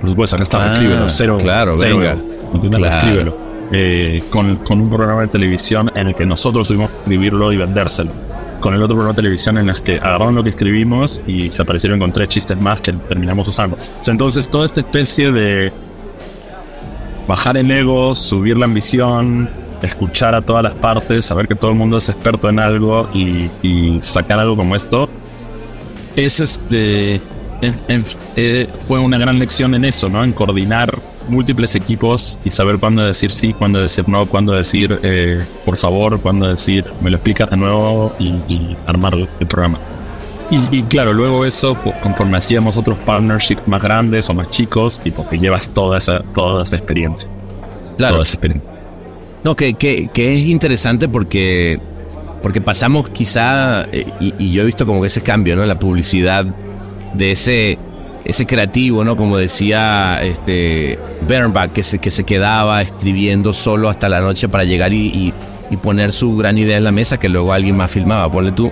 Speaker 5: por supuesto, acá está,
Speaker 3: Ah,
Speaker 5: escríbelo, cero,
Speaker 3: claro,
Speaker 5: cero,
Speaker 3: venga.
Speaker 5: ¿entiendes?
Speaker 3: Claro.
Speaker 5: Eh, con, con un programa de televisión en el que nosotros tuvimos que escribirlo y vendérselo. Con el otro programa de televisión en el que agarraron lo que escribimos y se aparecieron con tres chistes más que terminamos usando. Entonces, toda esta especie de bajar el ego, subir la ambición, escuchar a todas las partes, saber que todo el mundo es experto en algo y, sacar algo como esto, es este. eh, fue una gran lección en eso, ¿no? En coordinar múltiples equipos y saber cuándo decir sí, cuándo decir no, cuándo decir eh, por favor, cuándo decir me lo explicas de nuevo y armar el programa. Y, y claro, luego eso, co- conforme hacíamos otros partnerships más grandes o más chicos, y porque llevas toda esa, toda esa experiencia.
Speaker 3: Claro.
Speaker 5: Toda esa experiencia.
Speaker 3: No, que, que, que es interesante porque, porque pasamos quizá, eh, y, y yo he visto como que ese cambio, ¿no? La publicidad de ese, ese creativo, ¿no? Como decía este Bernbach, que se, que se quedaba escribiendo solo hasta la noche para llegar y, y- y poner su gran idea en la mesa que luego alguien más filmaba. Ponle tú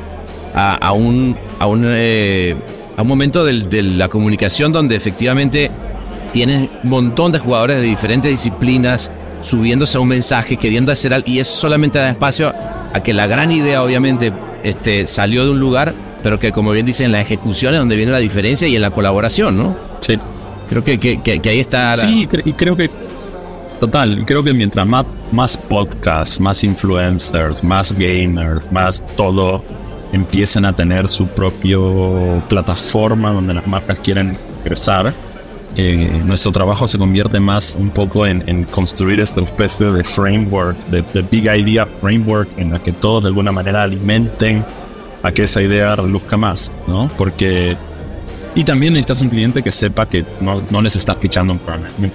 Speaker 3: a, a un, a un, eh, a un momento del- de la comunicación donde efectivamente tienes un montón de jugadores de diferentes disciplinas subiéndose a un mensaje, queriendo hacer algo, y eso solamente da espacio a que la gran idea, obviamente, este, salió de un lugar, pero que, como bien dicen, la ejecución es donde viene la diferencia y en la colaboración, ¿no?
Speaker 5: Sí.
Speaker 3: Creo que, que, que- que ahí está. la-
Speaker 5: Sí, y creo que. Total, creo que mientras más, más podcasts, más influencers, más gamers, más todo empiecen a tener su propio plataforma donde las marcas quieren ingresar, eh, nuestro trabajo se convierte más un poco en, construir esta especie de framework, de, big idea framework, en la que todos de alguna manera alimenten a que esa idea reluzca más, ¿no? Porque... Y también necesitas un cliente que sepa que no, no les estás pichando un,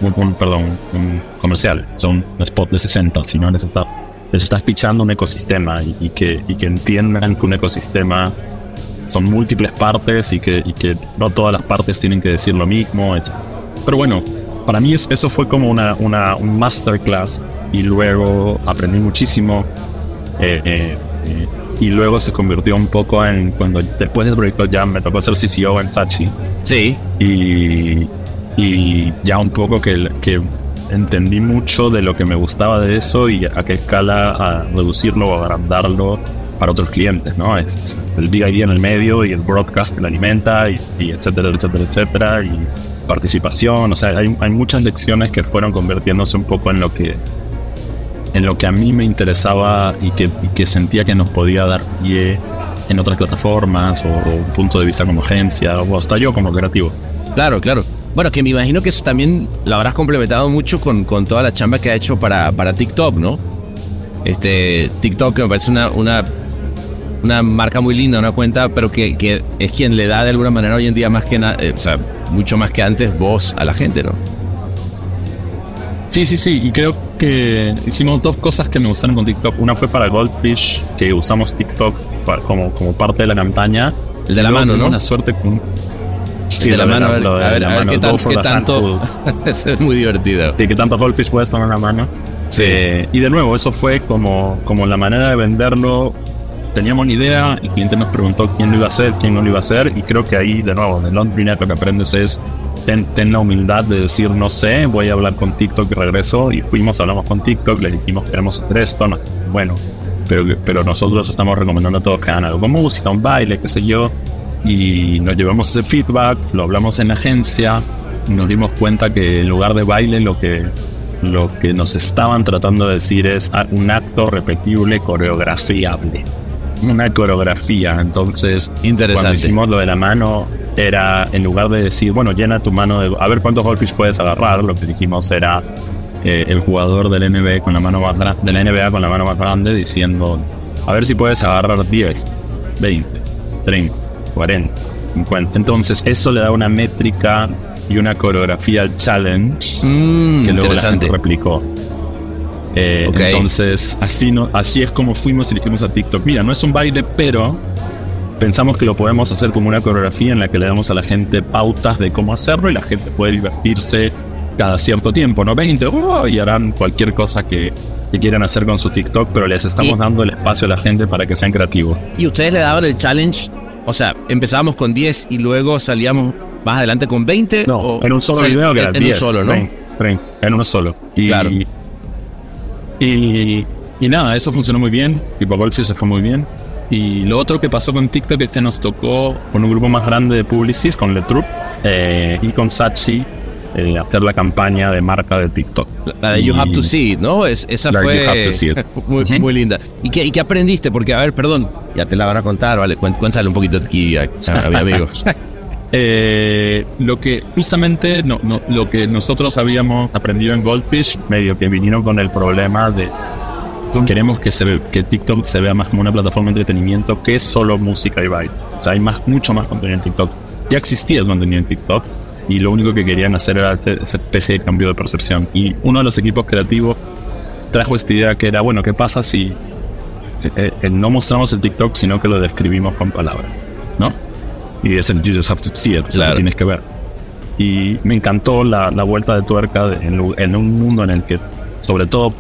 Speaker 5: un, un, perdón, un comercial, son un spot de 60, sino les estás, estás pichando un ecosistema y, y, que, y que entiendan que un ecosistema son múltiples partes y que, y que no todas las partes tienen que decir lo mismo, etc. Pero bueno, para mí eso fue como una, una un masterclass y luego aprendí muchísimo. Eh, eh, eh, y luego se convirtió un poco en cuando después del proyecto ya me tocó ser CCO en Sachi.
Speaker 3: Sí.
Speaker 5: Y, y ya un poco que, que entendí mucho de lo que me gustaba de eso y a qué escala a reducirlo o agrandarlo para otros clientes, ¿no? Es, el big idea en el medio y el broadcast que lo alimenta y, etcétera, etcétera, etcétera. Y participación, o sea, hay, hay, muchas lecciones que fueron convirtiéndose un poco en lo que en lo que a mí me interesaba y que, y que sentía que nos podía dar pie en otras plataformas o, o, un punto de vista como agencia o hasta yo como creativo.
Speaker 3: Claro, claro. Bueno, que me imagino que eso también lo habrás complementado mucho con, con toda la chamba que ha hecho para, para TikTok, ¿no? Este, TikTok que me parece una, una, una marca muy linda, una cuenta, pero que, que es quien le da de alguna manera hoy en día más que nada, eh, o sea, mucho más que antes voz a la gente, ¿no?
Speaker 5: Sí, sí, sí, y creo que hicimos dos cosas que me gustaron con TikTok. Una fue para Goldfish, que usamos TikTok para, como, como parte de la campaña.
Speaker 3: El de la mano, ¿no?
Speaker 5: Una suerte con...
Speaker 3: Sí, de la, mano, a ver, ver, a ver qué, tan, qué tanto... es muy divertido.
Speaker 5: Sí, que tanto Goldfish puedes tomar en la mano.
Speaker 3: Sí.
Speaker 5: Eh, y de nuevo, eso fue como, como la manera de venderlo. Teníamos una idea, el cliente nos preguntó quién lo iba a hacer, quién no lo iba a hacer, y creo que ahí, de nuevo, en el Laundry Net lo que aprendes es ten, ten, la humildad de decir, no sé, voy a hablar con TikTok regreso. Y fuimos, hablamos con TikTok, le dijimos, queremos hacer esto. No, bueno, pero, pero nosotros estamos recomendando a todos que hagan algo con música, un baile, qué sé yo. Y nos llevamos ese feedback, lo hablamos en la agencia, y nos dimos cuenta que en lugar de baile, lo que, lo que nos estaban tratando de decir es un acto repetible, coreografiable. Una coreografía. Entonces,
Speaker 3: Interesante.
Speaker 5: cuando hicimos lo de la mano, era en lugar de decir, bueno, llena tu mano de. A ver cuántos goldfish puedes agarrar, lo que dijimos era eh, el jugador del NBA con la mano más de la NBA con la mano más grande diciendo, a ver si puedes agarrar 10, 20, 30, 40, 50. Entonces, eso le da una métrica y una coreografía al challenge
Speaker 3: mm,
Speaker 5: que luego la gente replicó. Eh, okay. Entonces, así, no, así es como fuimos y dijimos a TikTok, mira, no es un baile, pero pensamos que lo podemos hacer como una coreografía en la que le damos a la gente pautas de cómo hacerlo y la gente puede divertirse cada cierto tiempo, ¿no? 20, oh, y harán cualquier cosa que, que, quieran hacer con su TikTok, pero les estamos y, dando el espacio a la gente para que sean creativos.
Speaker 3: ¿Y ustedes le daban el challenge? O sea, empezábamos con 10 y luego salíamos más adelante con 20?
Speaker 5: No,
Speaker 3: o,
Speaker 5: en un solo video que
Speaker 3: en,
Speaker 5: era 10.
Speaker 3: En un solo, ¿no?
Speaker 5: 30, 30, en uno solo. Y,
Speaker 3: claro.
Speaker 5: Y, y, y, nada, eso funcionó muy bien. Tipo Golf se fue muy bien. Y lo otro que pasó con TikTok es que nos tocó con un grupo más grande de publicis, con Le eh, y con Sachi, eh, hacer la campaña de marca de TikTok.
Speaker 3: La de You
Speaker 5: y
Speaker 3: Have to See It, ¿no? Es, esa fue
Speaker 5: you have to see it.
Speaker 3: muy, uh -huh. muy, linda. ¿Y qué, ¿Y qué, aprendiste? Porque, a ver, perdón, ya te la van a contar, ¿vale? Cuéntale un poquito aquí a, a mi amigo.
Speaker 5: eh, lo que justamente no, no, lo que nosotros habíamos aprendido en Goldfish, medio que vinieron con el problema de queremos que, se ve, que TikTok se vea más como una plataforma de entretenimiento que solo música y baile. O sea, hay más, mucho más contenido en TikTok. Ya existía el contenido en TikTok y lo único que querían hacer era esa especie de cambio de percepción. Y uno de los equipos creativos trajo esta idea que era, bueno, ¿qué pasa si eh, eh, no mostramos el TikTok, sino que lo describimos con palabras? ¿No? Y es el You just have to see it, claro. lo tienes que ver. Y me encantó la, la vuelta de tuerca de, en, en un mundo en el que, sobre todo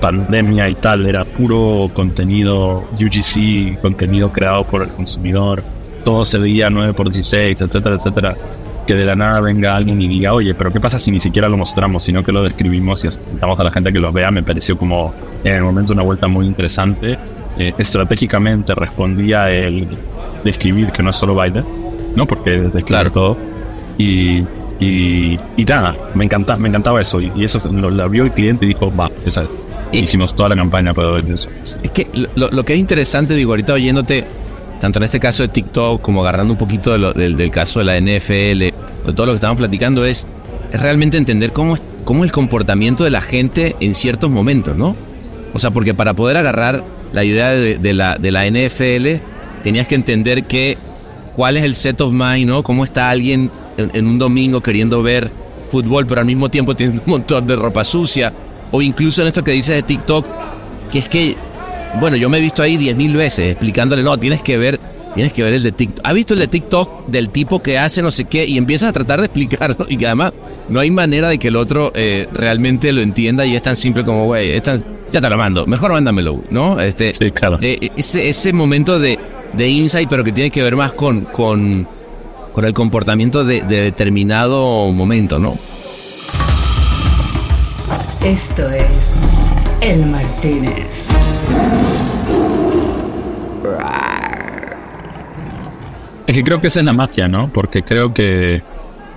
Speaker 5: pandemia y tal, era puro contenido UGC, contenido creado por el consumidor, todo se veía 9x16, etcétera, etcétera. Que de la nada venga alguien y diga, oye, pero ¿qué pasa si ni siquiera lo mostramos, sino que lo describimos y damos a la gente que lo vea? Me pareció como en el momento una vuelta muy interesante. Eh, estratégicamente respondía el describir que no es solo baile, ¿no? Porque describe
Speaker 3: claro.
Speaker 5: todo. Y, y, y, nada, me encantaba, me encantaba eso. Y, y eso lo, lo, vio el cliente y dijo, va, esa Hicimos toda la campaña para ver eso.
Speaker 3: Es que lo, lo, que es interesante, digo, ahorita oyéndote, tanto en este caso de TikTok como agarrando un poquito de del, caso de la NFL, de todo lo que estamos platicando, es, realmente entender cómo, cómo es el comportamiento de la gente en ciertos momentos, ¿no? O sea, porque para poder agarrar la idea de, de la, de la NFL, tenías que entender que cuál es el set of mind, ¿no? Cómo está alguien en, en un domingo queriendo ver fútbol, pero al mismo tiempo tiene un montón de ropa sucia. O incluso en esto que dices de TikTok, que es que, bueno, yo me he visto ahí diez mil veces explicándole, no, tienes que ver, tienes que ver el de TikTok. ¿Has visto el de TikTok del tipo que hace no sé qué? Y empiezas a tratar de explicarlo y que además no hay manera de que el otro eh, realmente lo entienda y es tan simple como, güey, es tan- ya te lo mando, mejor mándamelo, ¿no? Este,
Speaker 5: Sí, claro.
Speaker 3: eh, ese, ese momento de, de insight, pero que tiene que ver más con, con, con el comportamiento de, de determinado momento, ¿no?
Speaker 2: Esto es El Martínez.
Speaker 5: Es que creo que esa es la magia, ¿no? Porque creo que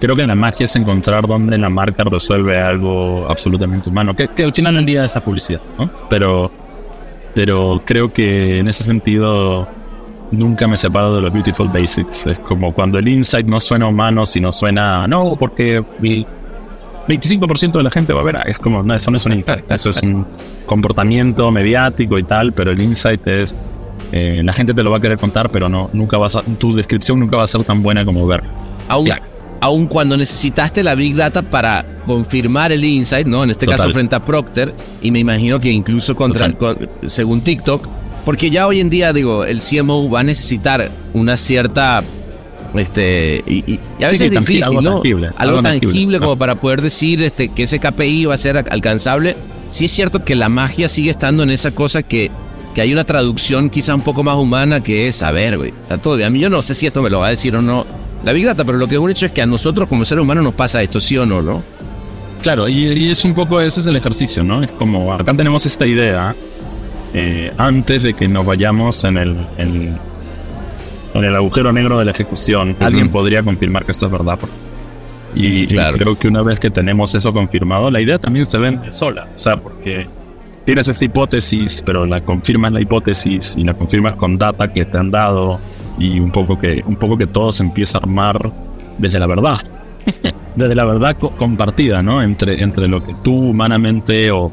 Speaker 5: creo que la magia es encontrar dónde la marca resuelve algo absolutamente humano. Que, que al día es la publicidad, ¿no? Pero, pero creo que en ese sentido nunca me separo de los beautiful basics. Es como cuando el insight no suena humano, sino suena, no, porque mi 25% de la gente va a ver, es como, no, eso no es un insight, eso es un comportamiento mediático y tal, pero el insight es, eh, la gente te lo va a querer contar, pero no, nunca vas a, tu descripción nunca va a ser tan buena como ver.
Speaker 3: Aun,
Speaker 5: Claro.
Speaker 3: aun cuando necesitaste la Big Data para confirmar el insight, ¿no? En este
Speaker 5: Total.
Speaker 3: caso frente a Procter, y me imagino que incluso contra, con- según TikTok, porque ya hoy en día, digo, el CMO va a necesitar una cierta... Este, y, y- y a veces
Speaker 5: sí,
Speaker 3: es difícil,
Speaker 5: algo
Speaker 3: ¿no?
Speaker 5: tangible,
Speaker 3: algo
Speaker 5: algo
Speaker 3: tangible,
Speaker 5: tangible,
Speaker 3: como
Speaker 5: ¿no?
Speaker 3: para poder decir este, que ese KPI va a ser alcanzable. Sí es cierto que la magia sigue estando en esa cosa que, que hay una traducción quizá un poco más humana que es, a ver, güey, está todo bien. A mí yo no sé si esto me lo va a decir o no la Big Data, pero lo que es un hecho es que a nosotros como seres humanos nos pasa esto, sí o no, ¿no?
Speaker 5: Claro, y, y es un poco ese es el ejercicio, ¿no? Es como acá tenemos esta idea eh, antes de que nos vayamos en el, en, en el agujero negro de la ejecución. Alguien podría confirmar que esto es verdad. Y, creo que una vez que tenemos eso confirmado, la idea también se vende sola. O sea, porque tienes esta hipótesis, pero la confirmas la hipótesis y la confirmas con data que te han dado y un poco que, un poco que todo se empieza a armar desde la verdad desde la verdad co- compartida, ¿no? Entre, entre lo que tú humanamente o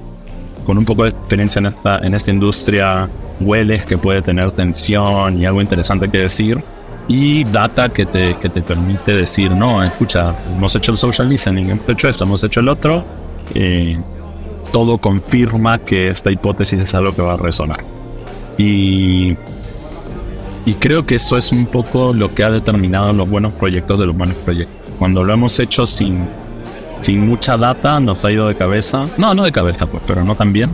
Speaker 5: con un poco de experiencia en esta, en esta industria hueles que puede tener tensión y algo interesante que decir y data que te, que te permite decir, no, escucha, hemos hecho el social listening, hemos hecho esto, hemos hecho el otro, eh, todo confirma que esta hipótesis es algo que va a resonar. Y, y creo que eso es un poco lo que ha determinado los buenos proyectos de los buenos proyectos. Cuando lo hemos hecho sin, sin mucha data, nos ha ido de cabeza. No, no de cabeza, pues, pero no tan bien.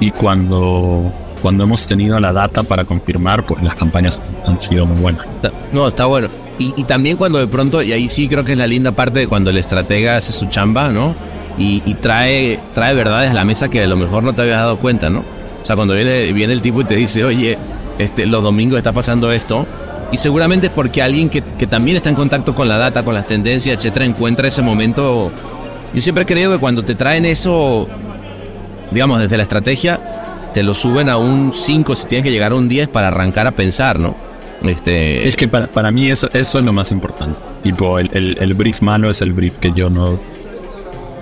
Speaker 5: Y cuando, cuando hemos tenido la data para confirmar, pues las campañas han sido muy buenas.
Speaker 3: No, está bueno. Y, y también cuando de pronto, y ahí sí creo que es la linda parte de cuando el estratega hace su chamba, ¿no? Y, y trae, trae verdades a la mesa que a lo mejor no te habías dado cuenta, ¿no? O sea, cuando viene, viene el tipo y te dice, oye, este, los domingos está pasando esto, y seguramente es porque alguien que, que también está en contacto con la data, con las tendencias, etcétera, encuentra ese momento. Yo siempre he creído que cuando te traen eso, digamos, desde la estrategia, te lo suben a un 5 si tienes que llegar a un 10 para arrancar a pensar, ¿no? Este,
Speaker 5: Es que para, para mí eso, eso es lo más importante. Tipo, el, el, el brief malo es el brief que yo no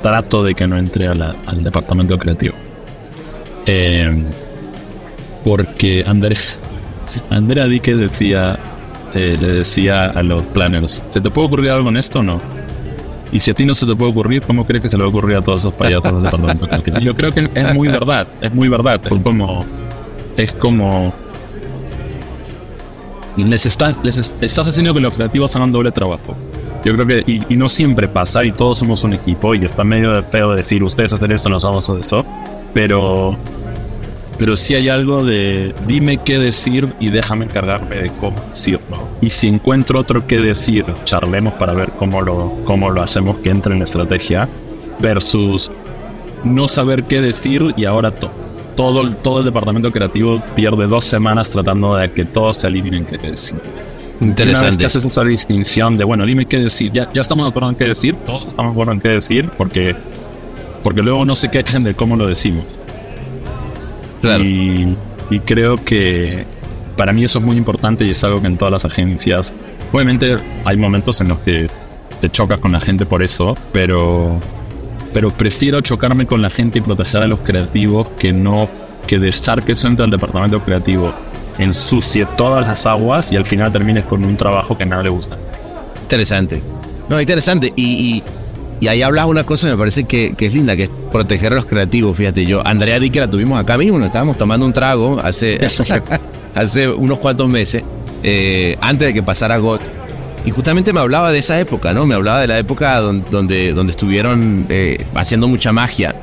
Speaker 5: trato de que no entre al departamento creativo. Eh, porque Andrés, Andrea Dique decía, eh, le decía a los planners, ¿se te puede ocurrir algo con esto o no? Y si a ti no se te puede ocurrir, ¿cómo crees que se le va a ocurrir a todos esos payasos del departamento creativo? Yo creo que es muy verdad, es muy verdad. Es como, es como les, está- les es- estás haciendo que los creativos hagan doble trabajo. Yo creo que, y, no siempre pasa, y todos somos un equipo, y está medio feo decir ustedes hacen esto, nosotros hacemos eso, pero, pero sí hay algo de dime qué decir y déjame encargarme de cómo decirlo. Y si encuentro otro que decir, charlemos para ver cómo lo, cómo lo hacemos que entre en la estrategia, versus no saber qué decir y ahora to- todo, todo el departamento creativo pierde dos semanas tratando de que todos se alineen qué decir. Una vez
Speaker 3: interesante.
Speaker 5: que haces esa distinción de, bueno, dime qué decir, ya, ya estamos de acuerdo en qué decir, todos estamos de acuerdo en qué decir, porque, porque luego no se quejen de cómo lo decimos.
Speaker 3: Claro.
Speaker 5: Y, y creo que para mí eso es muy importante y es algo que en todas las agencias, obviamente hay momentos en los que te chocas con la gente por eso, pero, pero prefiero chocarme con la gente y proteger a los creativos que no que dejar que entre al departamento creativo ensucie todas las aguas y al final termines con un trabajo que a nadie le gusta.
Speaker 3: Interesante. No, interesante. Y, y, ahí hablas una cosa que me parece que, es linda, que es proteger a los creativos. Fíjate, yo, Andrea Di, que la tuvimos acá mismo, nos estábamos tomando un trago hace, hace unos cuantos meses, eh, antes de que pasara GOT. Y justamente me hablaba de esa época, ¿no? Me hablaba de la época donde, donde, estuvieron eh, haciendo mucha magia.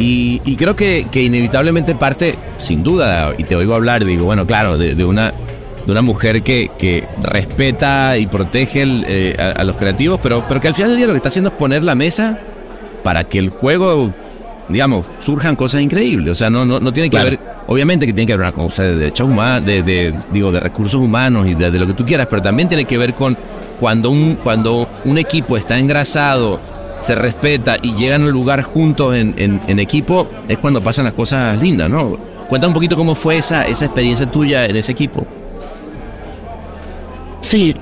Speaker 3: Y, creo que, que, inevitablemente parte, sin duda, y te oigo hablar, digo, bueno, claro, de, una, de una mujer que, que respeta y protege eh, a, los creativos, pero, pero que al final del día lo que está haciendo es poner la mesa para que el juego, digamos, surjan cosas increíbles. O sea, no, no, no tiene que haber, obviamente que tiene que haber una cosa de derechos humanos, de, de, digo, de recursos humanos y de, de, lo que tú quieras, pero también tiene que ver con cuando un, cuando un equipo está engrasado se respeta y llegan al lugar juntos en, equipo, es cuando pasan las cosas lindas, ¿no? Cuenta un poquito cómo fue esa, esa experiencia tuya en ese equipo.
Speaker 5: Sí,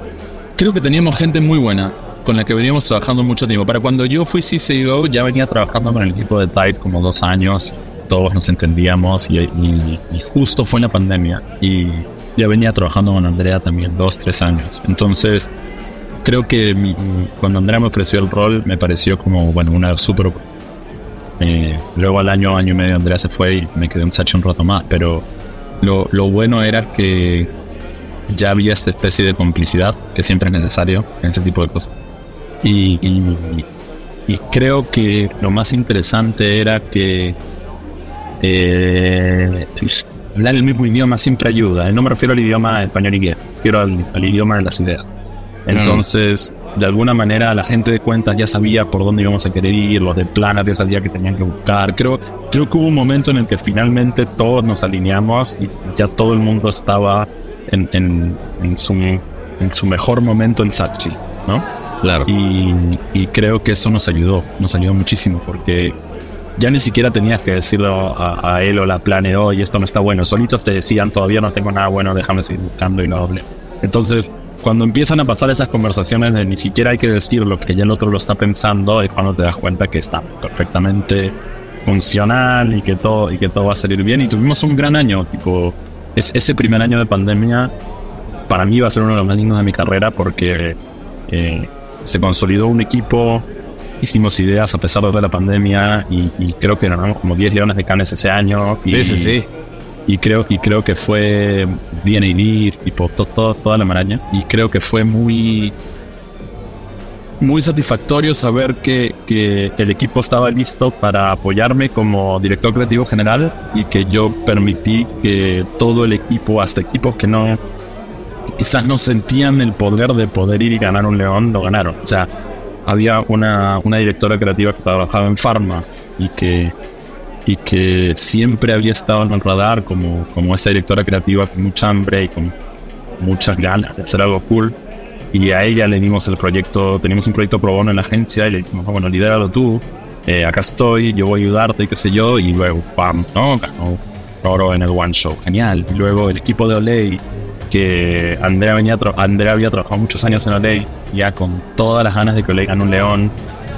Speaker 5: creo que teníamos gente muy buena con la que veníamos trabajando mucho tiempo. Para cuando yo fui CCO ya venía trabajando con el equipo de Tide como dos años, todos nos entendíamos y, y, justo fue en la pandemia y ya venía trabajando con Andrea también dos, tres años. Entonces creo que cuando Andrea me ofreció el rol me pareció como, bueno, una súper... Eh, luego al año, año y medio Andrea se fue y me quedé un sacho un rato más, pero lo, lo bueno era que ya había esta especie de complicidad que siempre es necesario en ese tipo de cosas. Y, y, creo que lo más interesante era que eh, hablar el mismo idioma siempre ayuda. No me refiero al idioma español y inglés, refiero al idioma de las ideas. Entonces, de alguna manera, la gente de cuentas ya sabía por dónde íbamos a querer ir, los de planas ya sabía que tenían que buscar. Creo, creo que hubo un momento en el que finalmente todos nos alineamos y ya todo el mundo estaba en, en, en su, en su mejor momento en Sachi, ¿no?
Speaker 3: Claro.
Speaker 5: Y, y, creo que eso nos ayudó, nos ayudó muchísimo porque ya ni siquiera tenías que decirlo a, él o la planeó y esto no está bueno. Solitos te decían, todavía no tengo nada bueno, déjame seguir buscando y no doble. Entonces, cuando empiezan a pasar esas conversaciones de ni siquiera hay que decir lo que ya el otro lo está pensando, es cuando te das cuenta que está perfectamente funcional y que todo, y que todo va a salir bien. Y tuvimos un gran año, tipo, es, ese primer año de pandemia para mí va a ser uno de los más lindos de mi carrera porque eh, se consolidó un equipo, hicimos ideas a pesar de la pandemia y, creo que ganamos como 10 leones de canes ese año. Y,
Speaker 3: sí, sí
Speaker 5: y creo y creo que fue DNA tipo todo, toda la maraña y creo que fue muy muy satisfactorio saber que, que, el equipo estaba listo para apoyarme como director creativo general y que yo permití que todo el equipo, hasta equipos que no quizás no sentían el poder de poder ir y ganar un león, lo ganaron. O sea, había una, una directora creativa que trabajaba en Pharma y que y que siempre había estado en el radar como, como esa directora creativa con mucha hambre y con muchas ganas de hacer algo cool. Y a ella le dimos el proyecto, teníamos un proyecto pro bono en la agencia y le dijimos, bueno, lidéralo tú, eh, acá estoy, yo voy a ayudarte y qué sé yo, y luego, pam, ¿no? Ganó oro en el One Show, genial. Y luego el equipo de Olay, que Andrea, venía Andrea había trabajado muchos años en Olay, ya con todas las ganas de que Olay gane un león,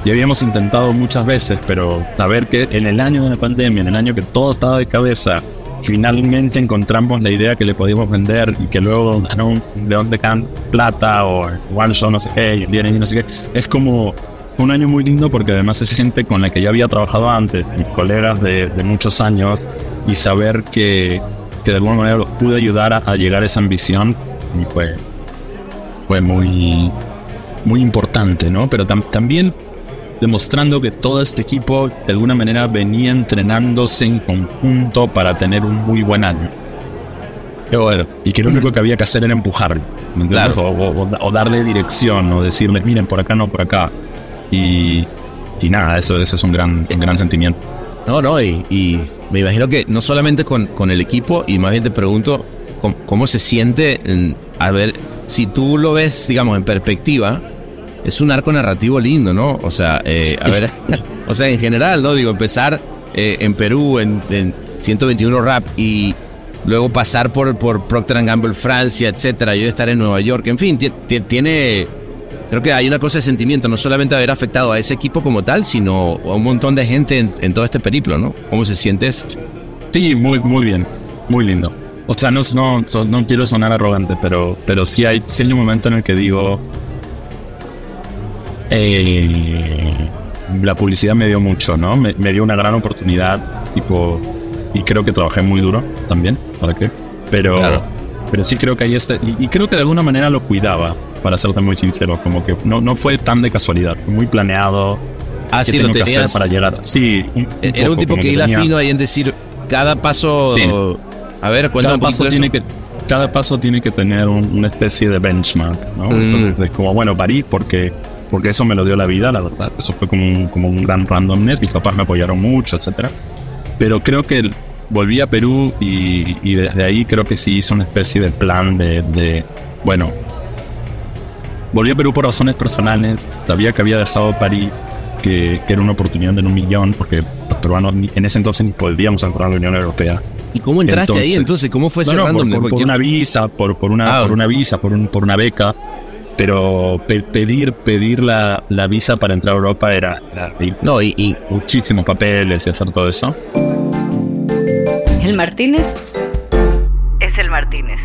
Speaker 5: y habíamos intentado muchas veces, pero saber que en el año de la pandemia, en el año que todo estaba de cabeza, finalmente encontramos la idea que le podíamos vender y que luego ganó un León de Can plata o One Show no sé qué, y el no sé qué. Es como un año muy lindo porque además es gente con la que yo había trabajado antes, mis colegas de, muchos años, y saber que, que, de alguna manera los pude ayudar a, llegar a esa ambición y fue, fue muy, muy importante, ¿no? Pero también demostrando que todo este equipo de alguna manera venía entrenándose en conjunto para tener un muy buen año.
Speaker 3: Qué bueno.
Speaker 5: Y que lo único que había que hacer era empujarlo, o, darle dirección, o decirles, miren, por acá no, por acá. Y, y nada, eso, eso es un gran, un gran sentimiento.
Speaker 3: No, no, y, y, me imagino que no solamente con, con, el equipo, y más bien te pregunto cómo, cómo se siente, a ver, si tú lo ves, digamos, en perspectiva, es un arco narrativo lindo, ¿no? O sea, eh, a ver, o sea, en general, ¿no? Digo, empezar eh, en Perú en, 121 rap y luego pasar por, por Procter Gamble Francia, etcétera, yo estar en Nueva York, en fin, tiene, creo que hay una cosa de sentimiento, no solamente haber afectado a ese equipo como tal, sino a un montón de gente en, todo este periplo, ¿no? ¿Cómo se sientes?
Speaker 5: Sí, muy, muy bien, muy lindo. O sea, no, no, no quiero sonar arrogante, pero, pero sí, hay, sí hay un momento en el que digo, eh, la publicidad me dio mucho, ¿no? Me, dio una gran oportunidad, tipo, y creo que trabajé muy duro también, ¿para qué? Pero, pero sí creo que ahí está, y, creo que de alguna manera lo cuidaba, para serte muy sincero, como que no, no fue tan de casualidad, muy planeado.
Speaker 3: Ah, sí, lo tenías.
Speaker 5: para llegar. Sí,
Speaker 3: era un tipo que, iba fino ahí en decir, cada paso. A ver,
Speaker 5: cada paso tiene que cada paso tiene que tener una especie de benchmark, ¿no? Mm. Entonces es como, bueno, París, porque porque eso me lo dio la vida, la verdad. Eso fue como un, como un gran randomness. Mis papás me apoyaron mucho, etcétera. Pero creo que volví a Perú y, desde ahí creo que sí hice una especie de plan de, bueno, volví a Perú por razones personales. Sabía que había dejado París, que, que, era una oportunidad de un millón, porque los peruanos en ese entonces ni podíamos entrar a la Unión Europea.
Speaker 3: ¿Y cómo entraste ahí entonces? ¿Cómo fue ese
Speaker 5: no, Por, una visa, por, por, una, ah. por una visa, por, un, por una beca pero pedir pedir la, la, visa para entrar a Europa era,
Speaker 3: no y,
Speaker 5: muchísimos papeles y hacer todo eso.
Speaker 2: ¿El Martínez?
Speaker 7: Es el Martínez.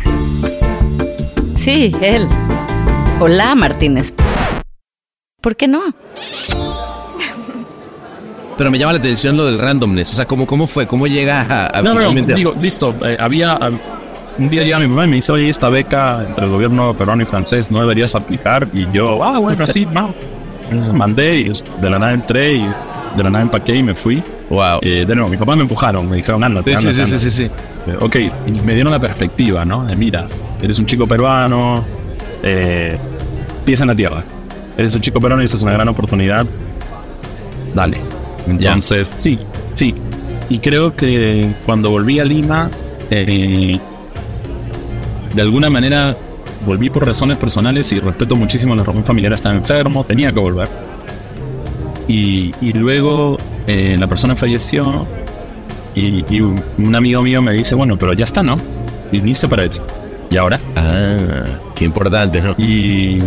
Speaker 2: Sí, él. Hola, Martínez. ¿Por qué no?
Speaker 3: Pero me llama la atención lo del randomness. O sea, ¿cómo, cómo fue? ¿Cómo llega a, a
Speaker 5: no, no, digo, listo. Eh, había, un día llega mi mamá y me dice, oye, esta beca entre el gobierno peruano y francés no deberías aplicar. Y yo, ah, bueno, sí, no. Mandé y de la nada entré y de la nada empaqué y me fui.
Speaker 3: Wow.
Speaker 5: Eh, de nuevo, mi papá me empujaron, me dijeron, ándate,
Speaker 3: sí, sí, sí, sí, sí,
Speaker 5: eh, ok, y me dieron la perspectiva, ¿no? De mira, eres un chico peruano, eh, piensa en la tierra. Eres un chico peruano y esa es una gran oportunidad. Dale. Entonces, sí, sí. Y creo que cuando volví a Lima, eh, de alguna manera volví por razones personales y respeto muchísimo la razón familiar, estaba enfermo, tenía que volver. Y, luego eh, la persona falleció y, un, amigo mío me dice, bueno, pero ya está, ¿no? Viniste para eso. ¿Y ahora?
Speaker 3: Ah, qué importante, ¿no?
Speaker 5: Y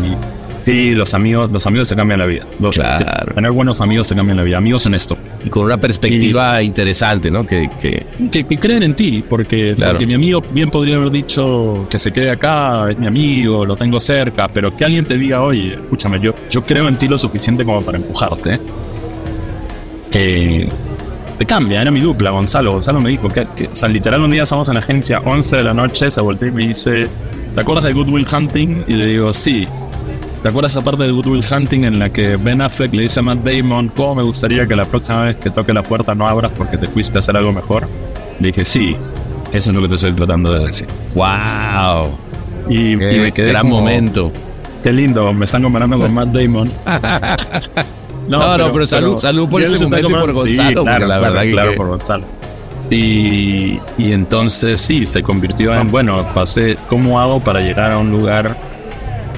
Speaker 5: Sí, los amigos, los amigos se cambian la vida.
Speaker 3: claro.
Speaker 5: Tener buenos amigos te cambian la vida. Amigos en esto.
Speaker 3: Y con una perspectiva interesante, ¿no? Que, que...
Speaker 5: que, creen en ti, porque, porque, mi amigo bien podría haber dicho que se quede acá, es mi amigo, lo tengo cerca, pero que alguien te diga, oye, escúchame, yo, yo creo en ti lo suficiente como para empujarte. Que te cambia, era mi dupla, Gonzalo. Gonzalo me dijo que, o sea, literal un día estamos en la agencia 11 de la noche, se volteó y me dice, ¿te acuerdas de Good Will Hunting? Y le digo, sí. ¿Te acuerdas esa parte de Good Will Hunting en la que Ben Affleck le dice a Matt Damon, ¿cómo me gustaría que la próxima vez que toque la puerta no abras porque te fuiste a hacer algo mejor? Le dije, sí, eso es lo que te estoy tratando de decir.
Speaker 3: ¡Wow!
Speaker 5: Y,
Speaker 3: me quedé gran momento.
Speaker 5: Qué lindo, me están comparando con Matt Damon.
Speaker 3: no, no, pero, salud, salud por ese momento y por Gonzalo.
Speaker 5: Sí, claro, la verdad claro, por Gonzalo. Y, y entonces sí, se convirtió en, bueno, pasé, ¿cómo hago para llegar a un lugar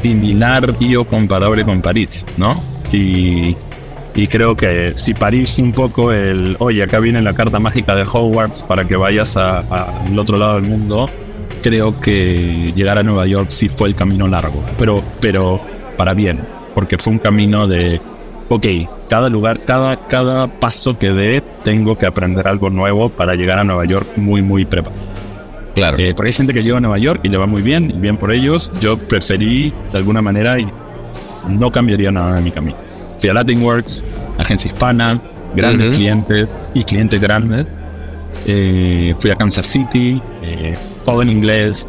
Speaker 5: similar y o comparable con París, ¿no? Y, y creo que si París un poco el, oye, acá viene la carta mágica de Hogwarts para que vayas al otro lado del mundo, creo que llegar a Nueva York sí fue el camino largo, pero, pero para bien, porque fue un camino de, ok, cada lugar, cada, cada paso que dé, tengo que aprender algo nuevo para llegar a Nueva York muy, muy preparado.
Speaker 3: Claro.
Speaker 5: Eh, porque hay gente que llega a Nueva York y le va muy bien, y bien por ellos. Yo preferí, de alguna manera, y no cambiaría nada en mi camino. Fui a Latinworks, agencia hispana, grandes clientes y clientes grandes. Eh, fui a Kansas City, eh, todo en inglés,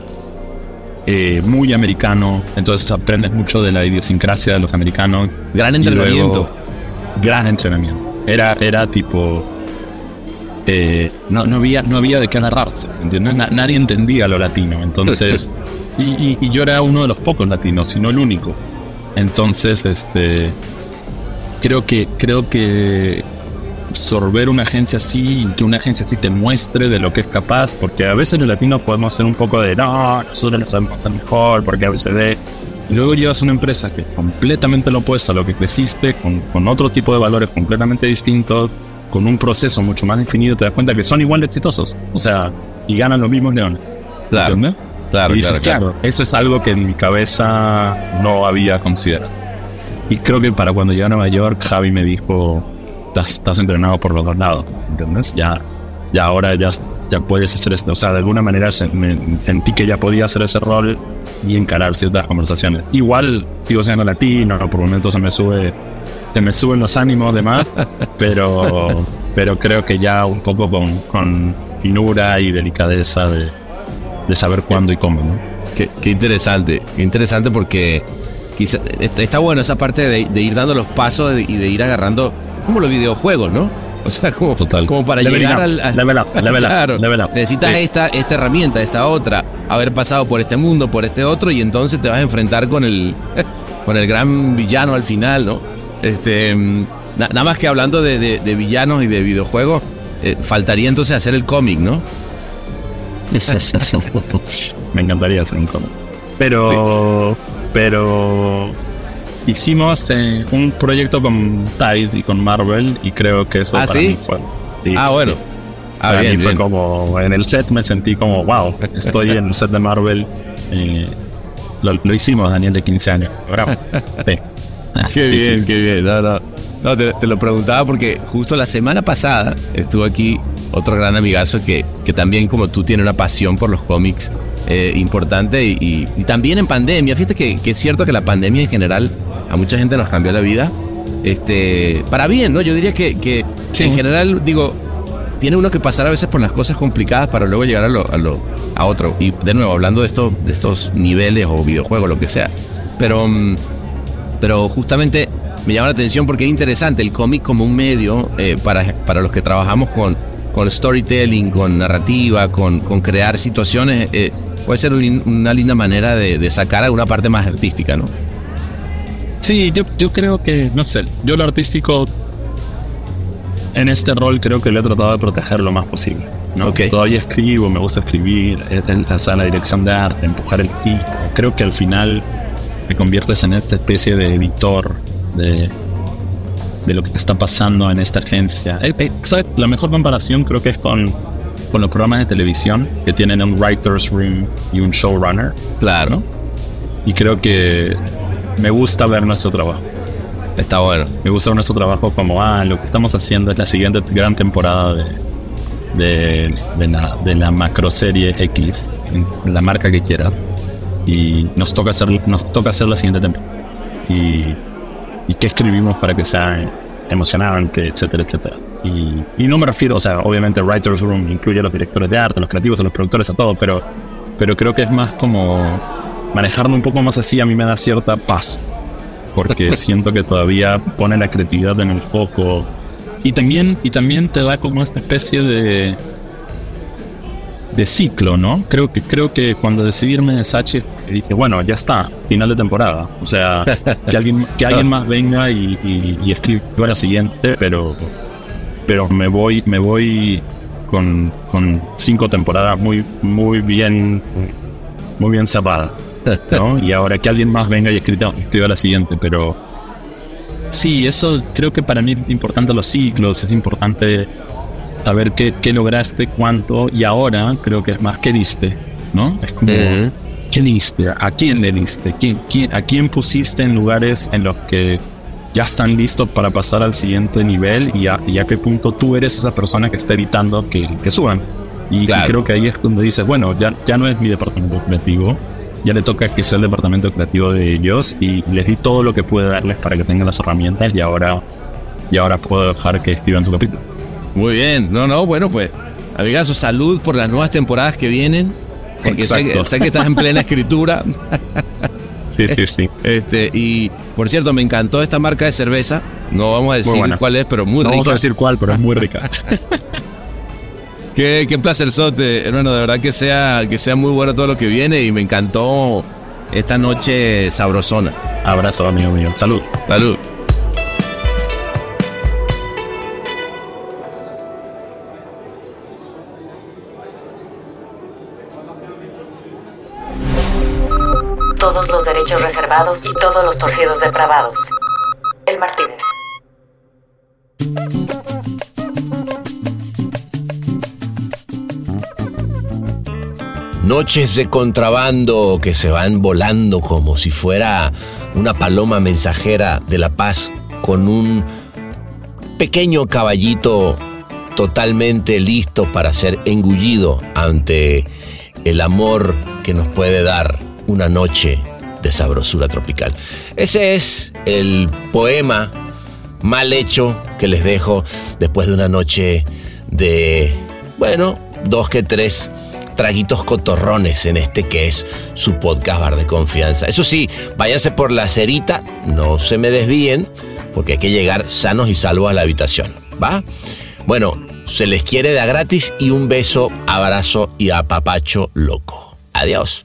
Speaker 5: muy americano. Entonces aprendes mucho de la idiosincrasia de los americanos.
Speaker 3: Gran entrenamiento.
Speaker 5: gran entrenamiento. Era, era tipo eh, no, no, había, no había de qué agarrarse, nadie entendía lo latino, entonces, y, yo era uno de los pocos latinos, si no el único. Entonces, este, creo que, creo que absorber una agencia así, que una agencia así te muestre de lo que es capaz, porque a veces los latinos podemos ser un poco de, no, nosotros lo sabemos hacer mejor, porque a veces de... Y luego llevas una empresa que completamente lo opuesta a lo que creciste, con, con otro tipo de valores completamente distintos, con un proceso mucho más definido, te das cuenta que son igual de exitosos. O sea, y ganan los mismos leones.
Speaker 3: Claro, claro,
Speaker 5: Y dices,
Speaker 3: claro, claro.
Speaker 5: eso es algo que en mi cabeza no había considerado. Y creo que para cuando llegué a Nueva York, Javi me dijo, estás, estás entrenado por los dos lados, ¿entendés? Ya, ya ahora ya, ya puedes hacer esto. O sea, de alguna manera se- me sentí que ya podía hacer ese rol y encarar ciertas conversaciones. Igual sigo siendo latino, por momentos se me sube, se me suben los ánimos demás, pero, pero creo que ya un poco con, con finura y delicadeza de, de saber cuándo y cómo, ¿no?
Speaker 3: Qué, qué interesante, qué interesante porque quizá, está, está bueno esa parte de, de ir dando los pasos y de ir agarrando como los videojuegos, ¿no? O sea, como,
Speaker 5: Total.
Speaker 3: como para
Speaker 5: Level
Speaker 3: llegar
Speaker 5: up,
Speaker 3: al, al-
Speaker 5: level up, level up,
Speaker 3: Claro,
Speaker 5: level up.
Speaker 3: necesitas
Speaker 5: Sí.
Speaker 3: esta, esta herramienta, esta otra, haber pasado por este mundo, por este otro, y entonces te vas a enfrentar con el, con el gran villano al final, ¿no? Este, mm, na- nada más que hablando de, de- de villanos y de videojuegos, eh, faltaría entonces hacer el cómic, ¿no?
Speaker 5: Me encantaría hacer un cómic. Pero, pero hicimos eh, un proyecto con Tide y con Marvel y creo que eso
Speaker 3: ¿Ah,
Speaker 5: para
Speaker 3: sí?
Speaker 5: mí fue. sí,
Speaker 3: ah, bueno. Ah,
Speaker 5: Para
Speaker 3: bien,
Speaker 5: mí fue
Speaker 3: bien.
Speaker 5: como en el set me sentí como wow, estoy en el set de Marvel. eh, lo, lo hicimos, Daniel, de 15 años. Logramos. Sí.
Speaker 3: Qué bien, qué bien. No, no. No, te, te lo preguntaba porque justo la semana pasada estuvo aquí otro gran amigazo que, que también como tú tiene una pasión por los cómics eh, importante y, y- y también en pandemia. Fíjate que, que es cierto que la pandemia en general a mucha gente nos cambió la vida. Este, para bien, ¿no? Yo diría que, que
Speaker 5: Sí.
Speaker 3: en general, digo, tiene uno que pasar a veces por las cosas complicadas para luego llegar a lo, a lo a otro. Y de nuevo, hablando de esto, de estos niveles o videojuegos, lo que sea. Pero mm, pero justamente me llama la atención porque es interesante el cómic como un medio eh, para, para los que trabajamos con, con storytelling, con narrativa, con, con crear situaciones, eh, puede ser un- una linda manera de, de sacar alguna parte más artística, ¿no?
Speaker 5: Sí, yo, yo creo que, no sé, yo lo artístico en este rol creo que lo he tratado de proteger lo más posible. ¿no?
Speaker 3: Ok.
Speaker 5: Todavía escribo, me gusta escribir, en la sala de dirección de arte, empujar el equipo. Creo que al final te conviertes en esta especie de editor de, de lo que está pasando en esta agencia. Eh, eh, ¿sabes? La mejor comparación creo que es con, con los programas de televisión que tienen un writer's room y un showrunner.
Speaker 3: Claro,
Speaker 5: Y creo que me gusta ver nuestro trabajo.
Speaker 3: está bueno.
Speaker 5: Me gusta nuestro trabajo como, ah, lo que estamos haciendo es la siguiente gran temporada de, de, de la, de la macroserie X, en la marca que quieras. Y nos toca hacer, nos toca hacer la siguiente temporada. Y, y qué escribimos para que sea emocionante, etcétera, etcétera. Y, y no me refiero, o sea, obviamente Writer's Room incluye a los directores de arte, a los creativos, a los productores, a todo, pero, pero creo que es más como manejarlo un poco más así a mí me da cierta paz porque siento que todavía pone la creatividad en el foco y también y también te da como esta especie de de ciclo, ¿no? Creo que creo que cuando decidí irme de Sachi dije, bueno, ya está, final de temporada. O sea, que alguien que alguien más venga y, y, y escriba la siguiente, pero pero me voy me voy con, con cinco temporadas muy muy bien muy bien cerradas. ¿no? Y ahora que alguien más venga y escriba, escriba la siguiente, pero sí, eso creo que para mí es importante los ciclos, es importante saber qué, qué lograste, cuánto, y ahora creo que es más qué diste, ¿no? Es como,
Speaker 3: Ujú.
Speaker 5: ¿qué diste? ¿A quién le diste? ¿Quién, quién, ¿A quién pusiste en lugares en los que ya están listos para pasar al siguiente nivel y a, y a qué punto tú eres esa persona que está evitando que, que suban? Y, y
Speaker 3: Claro.
Speaker 5: creo que ahí es donde dices, bueno, ya, ya no es mi departamento creativo, ya le toca que sea el departamento creativo de ellos y les di todo lo que pude darles para que tengan las herramientas y ahora, y ahora puedo dejar que escriban su capítulo.
Speaker 3: Muy bien. No, no, bueno, pues, amigazo, salud por las nuevas temporadas que vienen. Porque sé, que estás en plena escritura.
Speaker 5: Sí, sí, sí.
Speaker 3: Este, y por cierto, me encantó esta marca de cerveza. No vamos a decir cuál es, pero muy
Speaker 5: No
Speaker 3: rica.
Speaker 5: vamos a decir cuál, pero es muy rica.
Speaker 3: Qué, qué placer, Sote, hermano. De verdad que sea, que sea muy bueno todo lo que viene y me encantó esta noche sabrosona.
Speaker 5: Abrazo, amigo mío. Salud.
Speaker 3: Salud.
Speaker 7: Todos los derechos reservados y todos los torcidos depravados. El Martínez.
Speaker 3: Noches de contrabando que se van volando como si fuera una paloma mensajera de la paz con un pequeño caballito totalmente listo para ser engullido ante el amor que nos puede dar una noche de sabrosura tropical. Ese es el poema mal hecho que les dejo después de una noche de, bueno, dos que tres traguitos cotorrones en este que es su podcast bar de confianza. Eso sí, váyanse por la cerita, no se me desvíen, porque hay que llegar sanos y salvos a la habitación, ¿va? Bueno, se les quiere de gratis y un beso, abrazo y apapacho loco. Adiós.